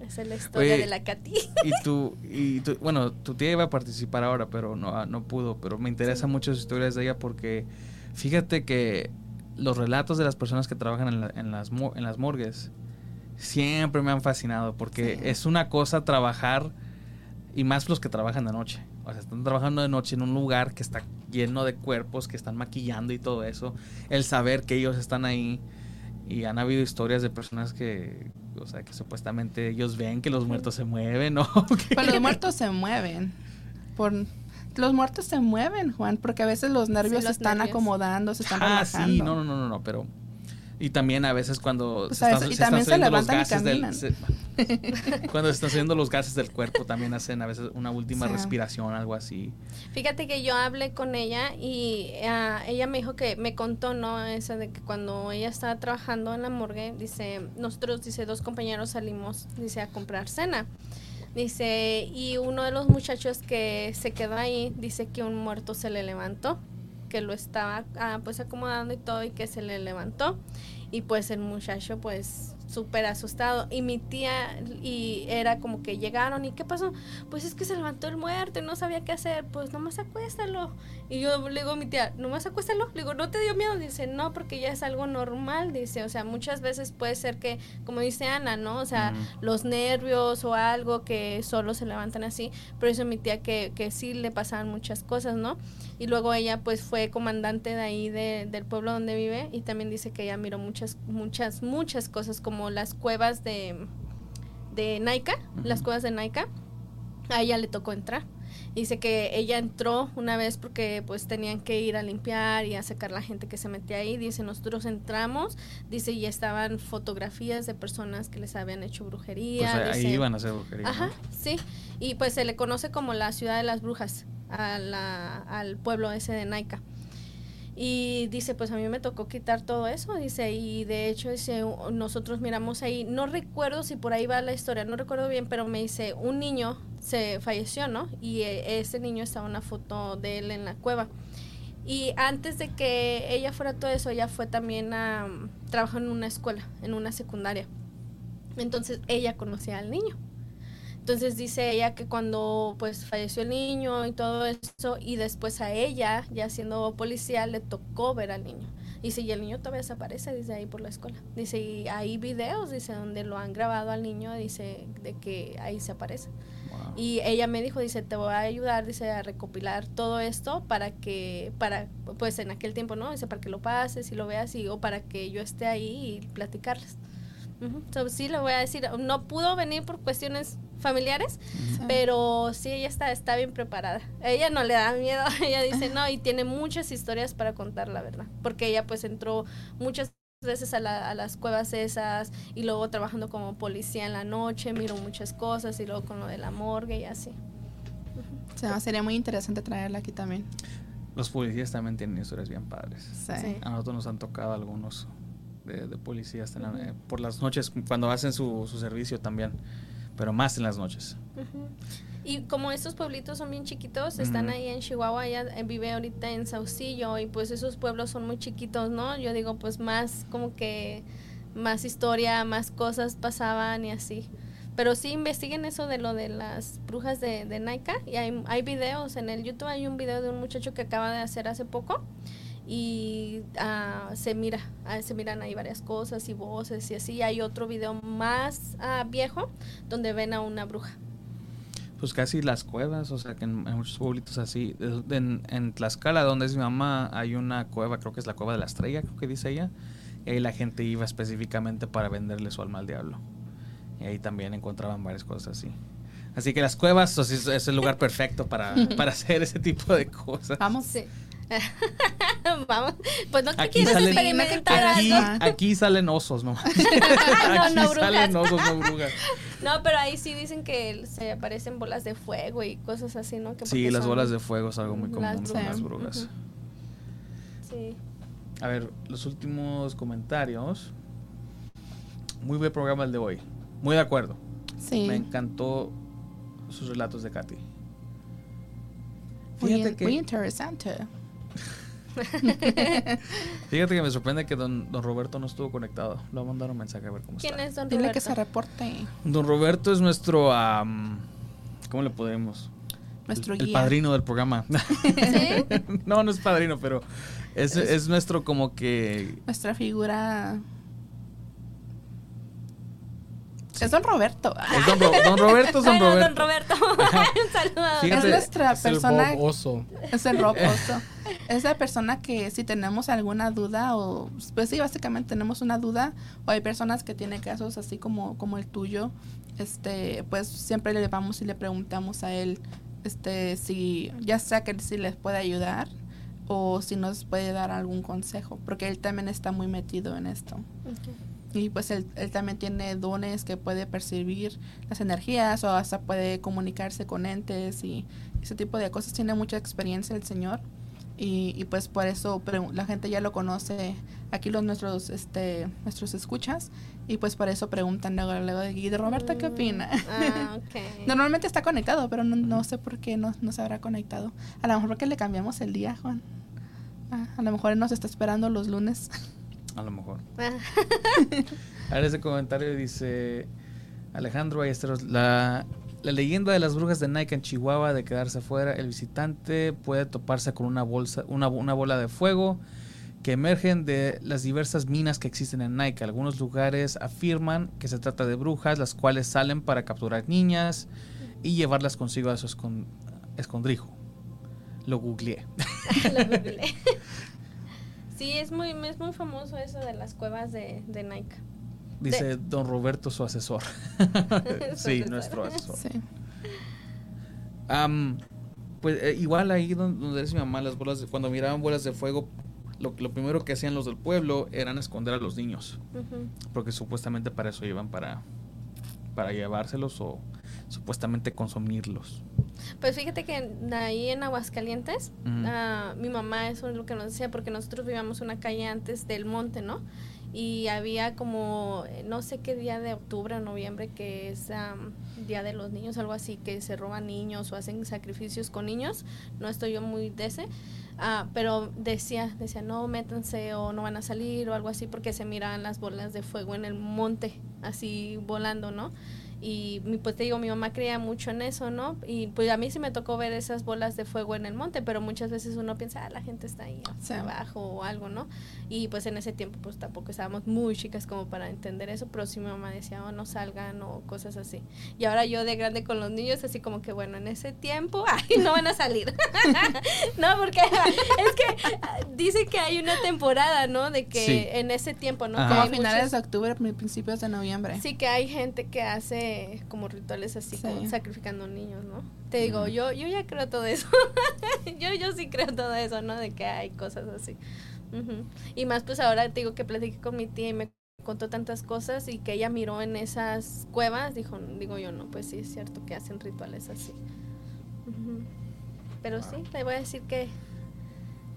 Esa, es la historia de la Katy. Y tú, y bueno, tu tía iba a participar ahora, pero no, no pudo. Pero me interesan mucho las historias de ella porque fíjate que los relatos de las personas que trabajan en, en, las, en las morgues siempre me han fascinado porque es una cosa trabajar y más los que trabajan de noche. O sea, están trabajando de noche en un lugar que está lleno de cuerpos, que están maquillando y todo eso. El saber que ellos están ahí. Y han habido historias de personas que, o sea, que supuestamente ellos ven que los muertos se mueven, ¿no? (laughs) Pero los muertos se mueven. Por, los muertos se mueven, Juan, porque a veces los nervios se están acomodando, se están ah, sí, no, no, no, no, pero... Y también a veces cuando pues y también se levantan y caminan. (laughs) Cuando están haciendo los gases del cuerpo también hacen a veces una última respiración, algo así. Fíjate que yo hablé con ella y ah, ella me dijo que me contó, ¿no? Esa de que cuando ella estaba trabajando en la morgue, dice, nosotros, dice, dos compañeros salimos, dice, a comprar cena. Dice, y uno de los muchachos que se quedó ahí, dice que un muerto se le levantó, que lo estaba ah, pues acomodando y todo y que se le levantó. Y pues el muchacho pues súper asustado. Y mi tía, y era como que llegaron, ¿y qué pasó? Pues es que se levantó el muerto y no sabía qué hacer, pues nomás acuéstalo. Y yo le digo a mi tía, nomás acuéstalo. Le digo, ¿no te dio miedo? Dice, no, porque ya es algo normal, dice, o sea, muchas veces puede ser que, como dice Ana, ¿no? O sea, los nervios o algo que solo se levantan así, pero eso mi tía que, que sí le pasaban muchas cosas, ¿no? Y luego ella pues fue comandante de ahí del pueblo donde vive y también dice que ella miró muchas, muchas, muchas cosas como las cuevas de, de Naika, las cuevas de Naika. A ella le tocó entrar. Dice que ella entró una vez porque pues tenían que ir a limpiar y a sacar la gente que se metía ahí. Dice, nosotros entramos, dice, y estaban fotografías de personas que les habían hecho brujería. Pues ahí iban a hacer brujería. Ajá, sí. Y pues se le conoce como la ciudad de las brujas a la, al pueblo ese de Naika. Y dice, pues a mí me tocó quitar todo eso, dice, y de hecho dice, nosotros miramos ahí, no recuerdo si por ahí va la historia, no recuerdo bien, pero me dice, un niño se falleció, ¿no? Y e, ese niño estaba una foto de él en la cueva. Y antes de que ella fuera todo eso, ella fue también a trabajar en una escuela, en una secundaria. Entonces ella conocía al niño. Entonces dice ella que cuando pues falleció el niño y todo eso y después a ella, ya siendo policía, le tocó ver al niño. Dice, y el niño todavía desaparece, dice ahí por la escuela. Dice, y hay videos, dice, donde lo han grabado al niño, dice, de que ahí se aparece. Y ella me dijo, dice, te voy a ayudar, dice, a recopilar todo esto para que, para, pues en aquel tiempo, ¿no? Dice, para que lo pases y lo veas y, o para que yo esté ahí y platicarles. Sí, le voy a decir, no pudo venir por cuestiones familiares, pero sí, ella está, está bien preparada. ella no le da miedo, (laughs) ella dice no, y tiene muchas historias para contar, la verdad, porque ella pues entró muchas veces a, las cuevas esas y luego trabajando como policía en la noche, miró muchas cosas y luego con lo de la morgue y así. sería muy interesante traerla aquí también. Los policías también tienen historias bien padres. A nosotros nos han tocado algunos de, policías eh, por las noches cuando hacen su, su servicio también pero más en las noches. Y como estos pueblitos son bien chiquitos, están ahí en Chihuahua, ella eh, vive ahorita en Saucillo y pues esos pueblos son muy chiquitos, ¿no? Yo digo, pues más como que más historia, más cosas pasaban y así. Pero sí investiguen eso de lo de las brujas de, de Naika y hay, hay videos en el YouTube, hay un video de un muchacho que acaba de hacer hace poco y ah, se mira, ah, se miran ahí varias cosas y voces y así. Hay otro video más ah, viejo donde ven a una bruja. Pues casi las cuevas, o sea que en, muchos pueblitos así. En, en, Tlaxcala, donde es mi mamá, hay una cueva, creo que es la cueva de la estrella, creo que dice ella. Y ahí la gente iba específicamente para venderle su alma al diablo. Y ahí también encontraban varias cosas así. Así que las cuevas es, el lugar (laughs) perfecto para, para hacer ese tipo de cosas. Vamos. Sí. (laughs) (laughs) Vamos, pues no te quieres experimentar aquí, aquí salen osos, ¿no? (laughs) aquí no, salen osos, no brujas. No, pero ahí sí dicen que se aparecen bolas de fuego y cosas así, ¿no? Que sí, las bolas de fuego es algo muy común con las brujas. Sí. A ver, los últimos comentarios. Muy buen programa el de hoy. Muy de acuerdo. Sí. Me encantó sus relatos de Katy. Fíjate que, muy interesante. (laughs) Fíjate que me sorprende que don, don, Roberto no estuvo conectado. Le voy a mandar un mensaje a ver cómo ¿Quién está. es don Dile que se reporte. Don Roberto es nuestro. ¿Cómo le podemos? Nuestro el, guía. el padrino del programa. ¿Sí? (laughs) no, no es padrino, pero es, es nuestro como que. Nuestra figura es don Roberto. Es don, don, Roberto, es (laughs) don Roberto. Don Roberto. (laughs) (laughs) Un saludo. es nuestra es persona. El oso. Es el Rob Oso. es la persona que si tenemos alguna duda o pues sí, básicamente tenemos una duda o hay personas que tienen casos así como como el tuyo, este, pues siempre le vamos y le preguntamos a él este si ya sea que si les puede ayudar o si nos puede dar algún consejo, porque él también está muy metido en esto. Y pues él, también tiene dones que puede percibir las energías o hasta puede comunicarse con entes y ese tipo de cosas. Tiene mucha experiencia el Señor y, pues por eso la gente ya lo conoce. Aquí los nuestros este nuestros escuchas y pues por eso preguntan luego, luego de, de Roberto qué opina ah, (laughs) normalmente está conectado pero no, sé por qué no, no se habrá conectado. A lo mejor porque le cambiamos el día Juan. Ah, a lo mejor él nos está esperando los lunes (laughs) a lo mejor. a ver, ese comentario dice Alejandro Ballesteros, la, la leyenda de las brujas de Nike en Chihuahua de quedarse afuera, el visitante puede toparse con una bolsa, una, una bola de fuego que emergen de las diversas minas que existen en Nike. Algunos lugares afirman que se trata de brujas, las cuales salen para capturar niñas y llevarlas consigo a su escondrijo. Lo googleé. (laughs) Lo googleé. (laughs) Sí, es muy, es muy famoso eso de las cuevas de, de Nike. Dice don Roberto, su asesor. (laughs) sí, nuestro asesor. Sí. pues eh, igual ahí donde, donde mi mamá, las bolas cuando miraban bolas de fuego, lo, lo, primero que hacían los del pueblo eran esconder a los niños. Porque supuestamente para eso iban para, para llevárselos o supuestamente consumirlos. Pues fíjate que ahí en Aguascalientes, ah, mi mamá eso es lo que nos decía, porque nosotros vivíamos una calle antes del monte, ¿no? Y había como, no sé qué día de octubre o noviembre, que es Día de los Niños, algo así, que se roban niños o hacen sacrificios con niños. No estoy yo muy de ese. Ah, pero decía, decía, no métanse o no van a salir o algo así, porque se miraban las bolas de fuego en el monte, así volando, ¿no? Y pues te digo, mi mamá creía mucho en eso, ¿no? Y pues a mí sí me tocó ver esas bolas de fuego en el monte, pero muchas veces uno piensa, ah, la gente está ahí abajo o algo, ¿no? Y pues en ese tiempo pues tampoco estábamos muy chicas como para entender eso, pero sí mi mamá decía, oh, no salgan o cosas así. Y ahora yo de grande con los niños, así como que, bueno, en ese tiempo, (laughs) ay, no van a salir. (laughs) no, porque (laughs) es que dice que hay una temporada, ¿no? De que en ese tiempo, ¿no? Como a finales de octubre, principios de noviembre. Sí, que hay gente que hace como rituales así, como sacrificando niños, ¿no? Te digo, yo, yo ya creo todo eso. (laughs) yo, yo sí creo todo eso, ¿no? De que hay cosas así. Y más pues ahora te digo que platiqué con mi tía y me contó tantas cosas y que ella miró en esas cuevas, dijo, digo yo, no, pues sí es cierto que hacen rituales así. Pero sí, le voy a decir que,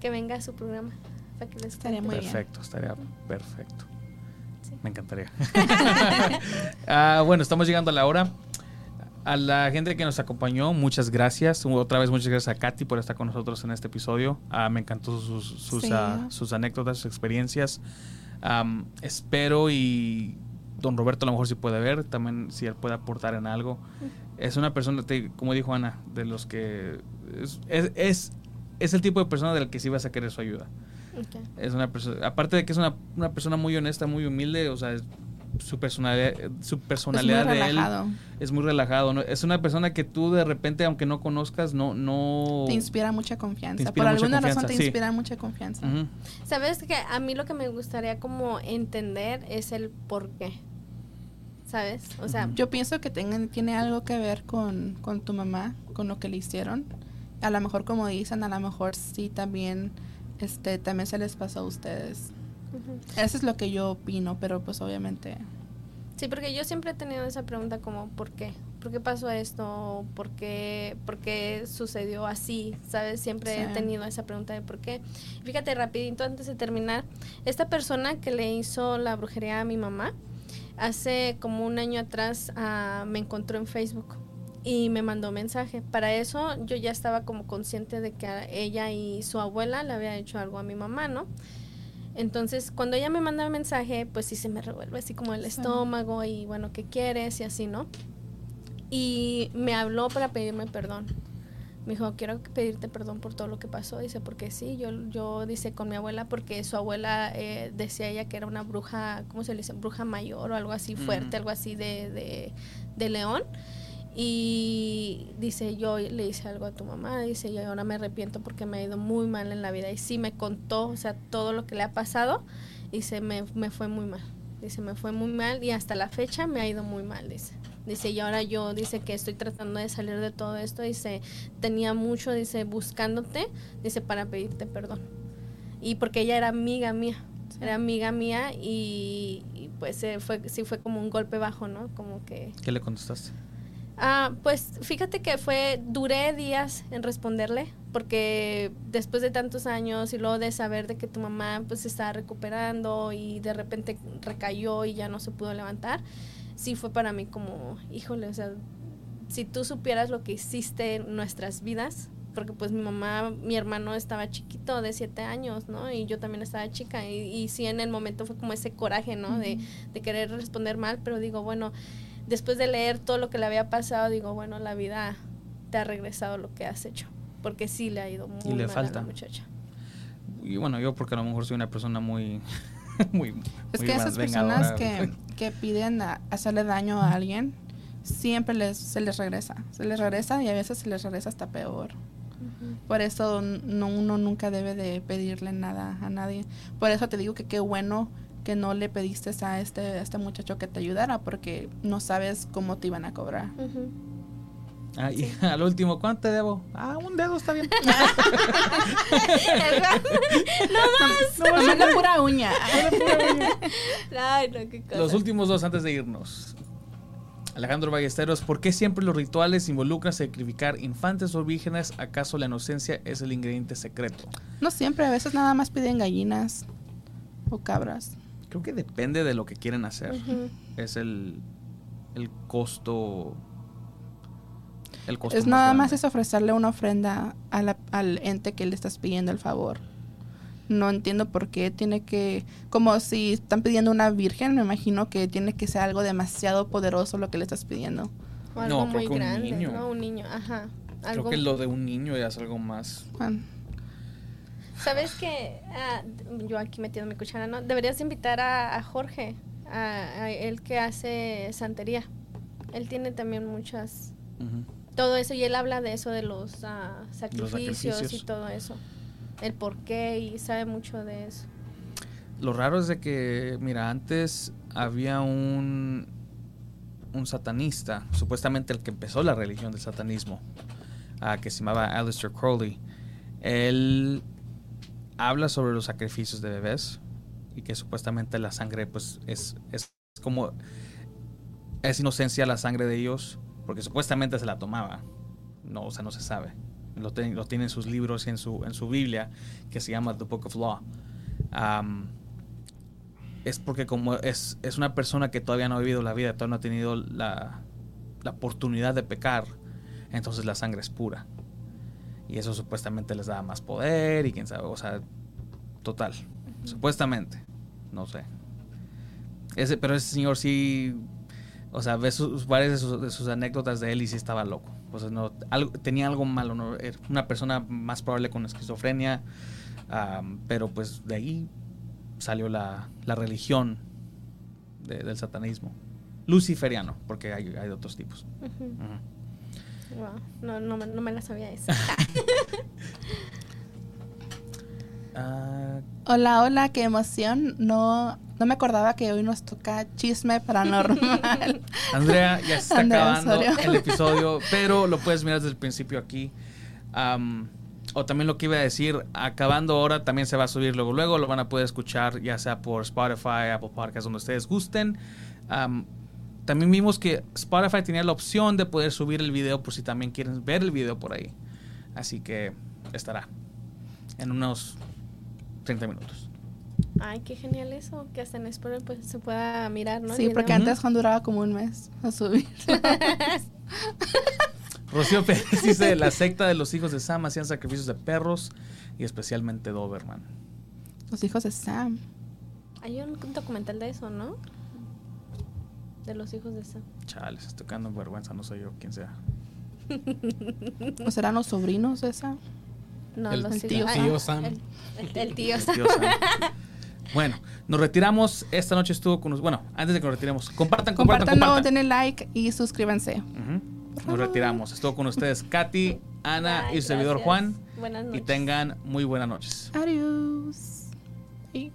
que venga a su programa. Para que les estaría muy perfecto, estaría perfecto. Me encantaría. (laughs) Ah, bueno, estamos llegando a la hora. A la gente que nos acompañó, muchas gracias. Otra vez, muchas gracias a Katy por estar con nosotros en este episodio. Ah, me encantó sus, sus, ah, sus, anécdotas, sus experiencias. espero y don Roberto a lo mejor si puede ver, también si él puede aportar en algo. Es una persona, como dijo Ana, de los que es, es, es, el tipo de persona del que sí vas a querer su ayuda. Es una persona, aparte de que es una, una, persona muy honesta, muy humilde, o sea, su personalidad, su personalidad de él es muy relajado. ¿no? Es una persona que tú de repente, aunque no conozcas, no, no te inspira mucha confianza. Por alguna razón te inspira mucha confianza. Sabes que a mí lo que me gustaría como entender es el por qué. ¿Sabes? O sea, yo pienso que tiene algo que ver con, con tu mamá, con lo que le hicieron. A lo mejor como dicen, a lo mejor sí también este también se les pasó a ustedes. Eso es lo que yo opino, pero pues obviamente... Sí, porque yo siempre he tenido esa pregunta como, ¿por qué? ¿Por qué pasó esto? ¿Por qué, por qué sucedió así? ¿Sabes? Siempre he tenido esa pregunta de por qué. Fíjate, rapidito, antes de terminar, esta persona que le hizo la brujería a mi mamá, hace como un año atrás ah, me encontró en Facebook y me mandó mensaje. Para eso yo ya estaba como consciente de que ella y su abuela le había hecho algo a mi mamá, ¿no? Entonces, cuando ella me manda mensaje, pues sí se me revuelve así como el estómago y bueno, ¿qué quieres? Y así, ¿no? Y me habló para pedirme perdón. Me dijo, quiero pedirte perdón por todo lo que pasó. Dice, porque sí, yo, yo dice con mi abuela, porque su abuela eh, decía ella que era una bruja, ¿cómo se le dice? Bruja mayor o algo así fuerte, algo así de, de, de león. Y dice, yo le hice algo a tu mamá, dice, y ahora me arrepiento porque me ha ido muy mal en la vida. Y sí me contó, o sea, todo lo que le ha pasado, dice, me, me fue muy mal. Dice, me fue muy mal y hasta la fecha me ha ido muy mal, dice. Dice, y ahora yo, dice que estoy tratando de salir de todo esto, dice, tenía mucho, dice, buscándote, dice, para pedirte perdón. Y porque ella era amiga mía, era amiga mía y, pues eh, fue, sí fue como un golpe bajo, ¿no? Como que... ¿Qué le contestaste? Ah, pues fíjate que fue, duré días en responderle, porque después de tantos años y luego de saber de que tu mamá pues se estaba recuperando y de repente recayó y ya no se pudo levantar, sí fue para mí como, híjole, o sea, si tú supieras lo que hiciste en nuestras vidas, porque pues mi mamá, mi hermano estaba chiquito de siete años, ¿no? Y yo también estaba chica y, y sí en el momento fue como ese coraje, ¿no? de, de querer responder mal, pero digo, bueno, después de leer todo lo que le había pasado, digo, bueno, la vida te ha regresado lo que has hecho. Porque sí le ha ido muy y le mal falta. a la muchacha. Y bueno, yo porque a lo mejor soy una persona muy... (laughs) muy es muy que más esas personas que, que piden a- hacerle daño a alguien, siempre les, se les regresa. Se les regresa y a veces se les regresa hasta peor. Por eso no, uno nunca debe de pedirle nada a nadie. Por eso te digo que qué bueno que no le pediste a este, a este muchacho que te ayudara, porque no sabes cómo te iban a cobrar. Ah, y (laughs) al último, ¿cuánto te debo? Ah, un dedo está bien. (laughs) no más. Nomás la (laughs) pura uña. Ay, no, qué cosa. Los últimos dos antes de irnos. Alejandro Ballesteros, ¿por qué siempre los rituales involucran sacrificar infantes o vírgenes? ¿Acaso la inocencia es el ingrediente secreto? No siempre, a veces nada más piden gallinas o cabras. Creo que depende de lo que quieren hacer. Es el, el costo. El costo Es nada más grande. es ofrecerle una ofrenda a la- al ente que le estás pidiendo el favor. No entiendo por qué tiene que, como si están pidiendo una virgen, me imagino que tiene que ser algo demasiado poderoso lo que le estás pidiendo. O algo No, creo muy que un grande, niño. ¿no? Un niño, ajá. Creo que lo de un niño ya es algo más. Bueno, ¿Sabes qué? Ah, yo aquí metiendo mi cuchara, ¿no? Deberías invitar a, a Jorge, a, a él que hace santería. Él tiene también muchas... Todo eso, y él habla de eso, de los ah, sacrificios, y sacrificios. todo eso. El por qué, y sabe mucho de eso. Lo raro es de que, mira, antes había un, un satanista, supuestamente el que empezó la religión del satanismo, que se llamaba Aleister Crowley. Él habla sobre los sacrificios de bebés y que supuestamente la sangre, pues, es, es como. Es inocencia la sangre de ellos, porque supuestamente se la tomaba. No, o sea, no se sabe. Lo, ten- lo tiene en sus libros y en su, en su Biblia, que se llama The Book of Law. Es porque como es, es una persona que todavía no ha vivido la vida, todavía no ha tenido la, la oportunidad de pecar, entonces la sangre es pura. Y eso supuestamente les da más poder y quién sabe, o sea, total. Supuestamente, no sé. Ese, pero ese señor sí, o sea, ves sus, varias de sus, de sus anécdotas de él y sí estaba loco. O sea, no, algo, tenía algo malo, ¿no? Era una persona más probable con esquizofrenia, am, pero pues de ahí salió la, la religión de- del satanismo. Luciferiano, porque hay, hay de otros tipos. Ujú. Wow, no, no, me- no me la sabía esa. (laughs) Ah, Hola, hola, qué emoción. No, no me acordaba que hoy nos toca chisme paranormal. (laughs) Andrea, ya se está Andrea acabando Osorio. el episodio, pero lo puedes mirar desde el principio aquí. Am, o también lo que iba a decir, acabando ahora también se va a subir luego. Luego lo van a poder escuchar ya sea por Spotify, Apple Podcasts, donde ustedes gusten. También vimos que Spotify tenía la opción de poder subir el video por si también quieren ver el video por ahí. Así que estará en unos 30 minutos. Ay, qué genial eso, que hasta en Spotify pues, se pueda mirar, ¿no? Sí, video. porque antes Juan duraba como un mes a subir. (laughs) Rocío Pérez dice, la (laughs) secta de los hijos de Sam hacían sacrificios de perros y especialmente Doberman. Los hijos de Sam. Hay un documental de eso, ¿no? De los hijos de Sam. Chales, estoy quedando en vergüenza, no soy yo quien sea. (laughs) ¿O serán los sobrinos de Sam? No, El los tío Sam. Ay, Tío Sam. El, el- el tío El Sam. tío Sam. (laughs) Bueno, nos retiramos. Esta noche estuvo con nos- Bueno, antes de que nos retiremos, compartan, compartan, Compartan, compartan. denle like y suscríbanse. Nos retiramos. Estuvo con ustedes Katy, Ana Ay, y su servidor. Juan. Buenas Y noches. tengan muy buenas noches. Adiós. Y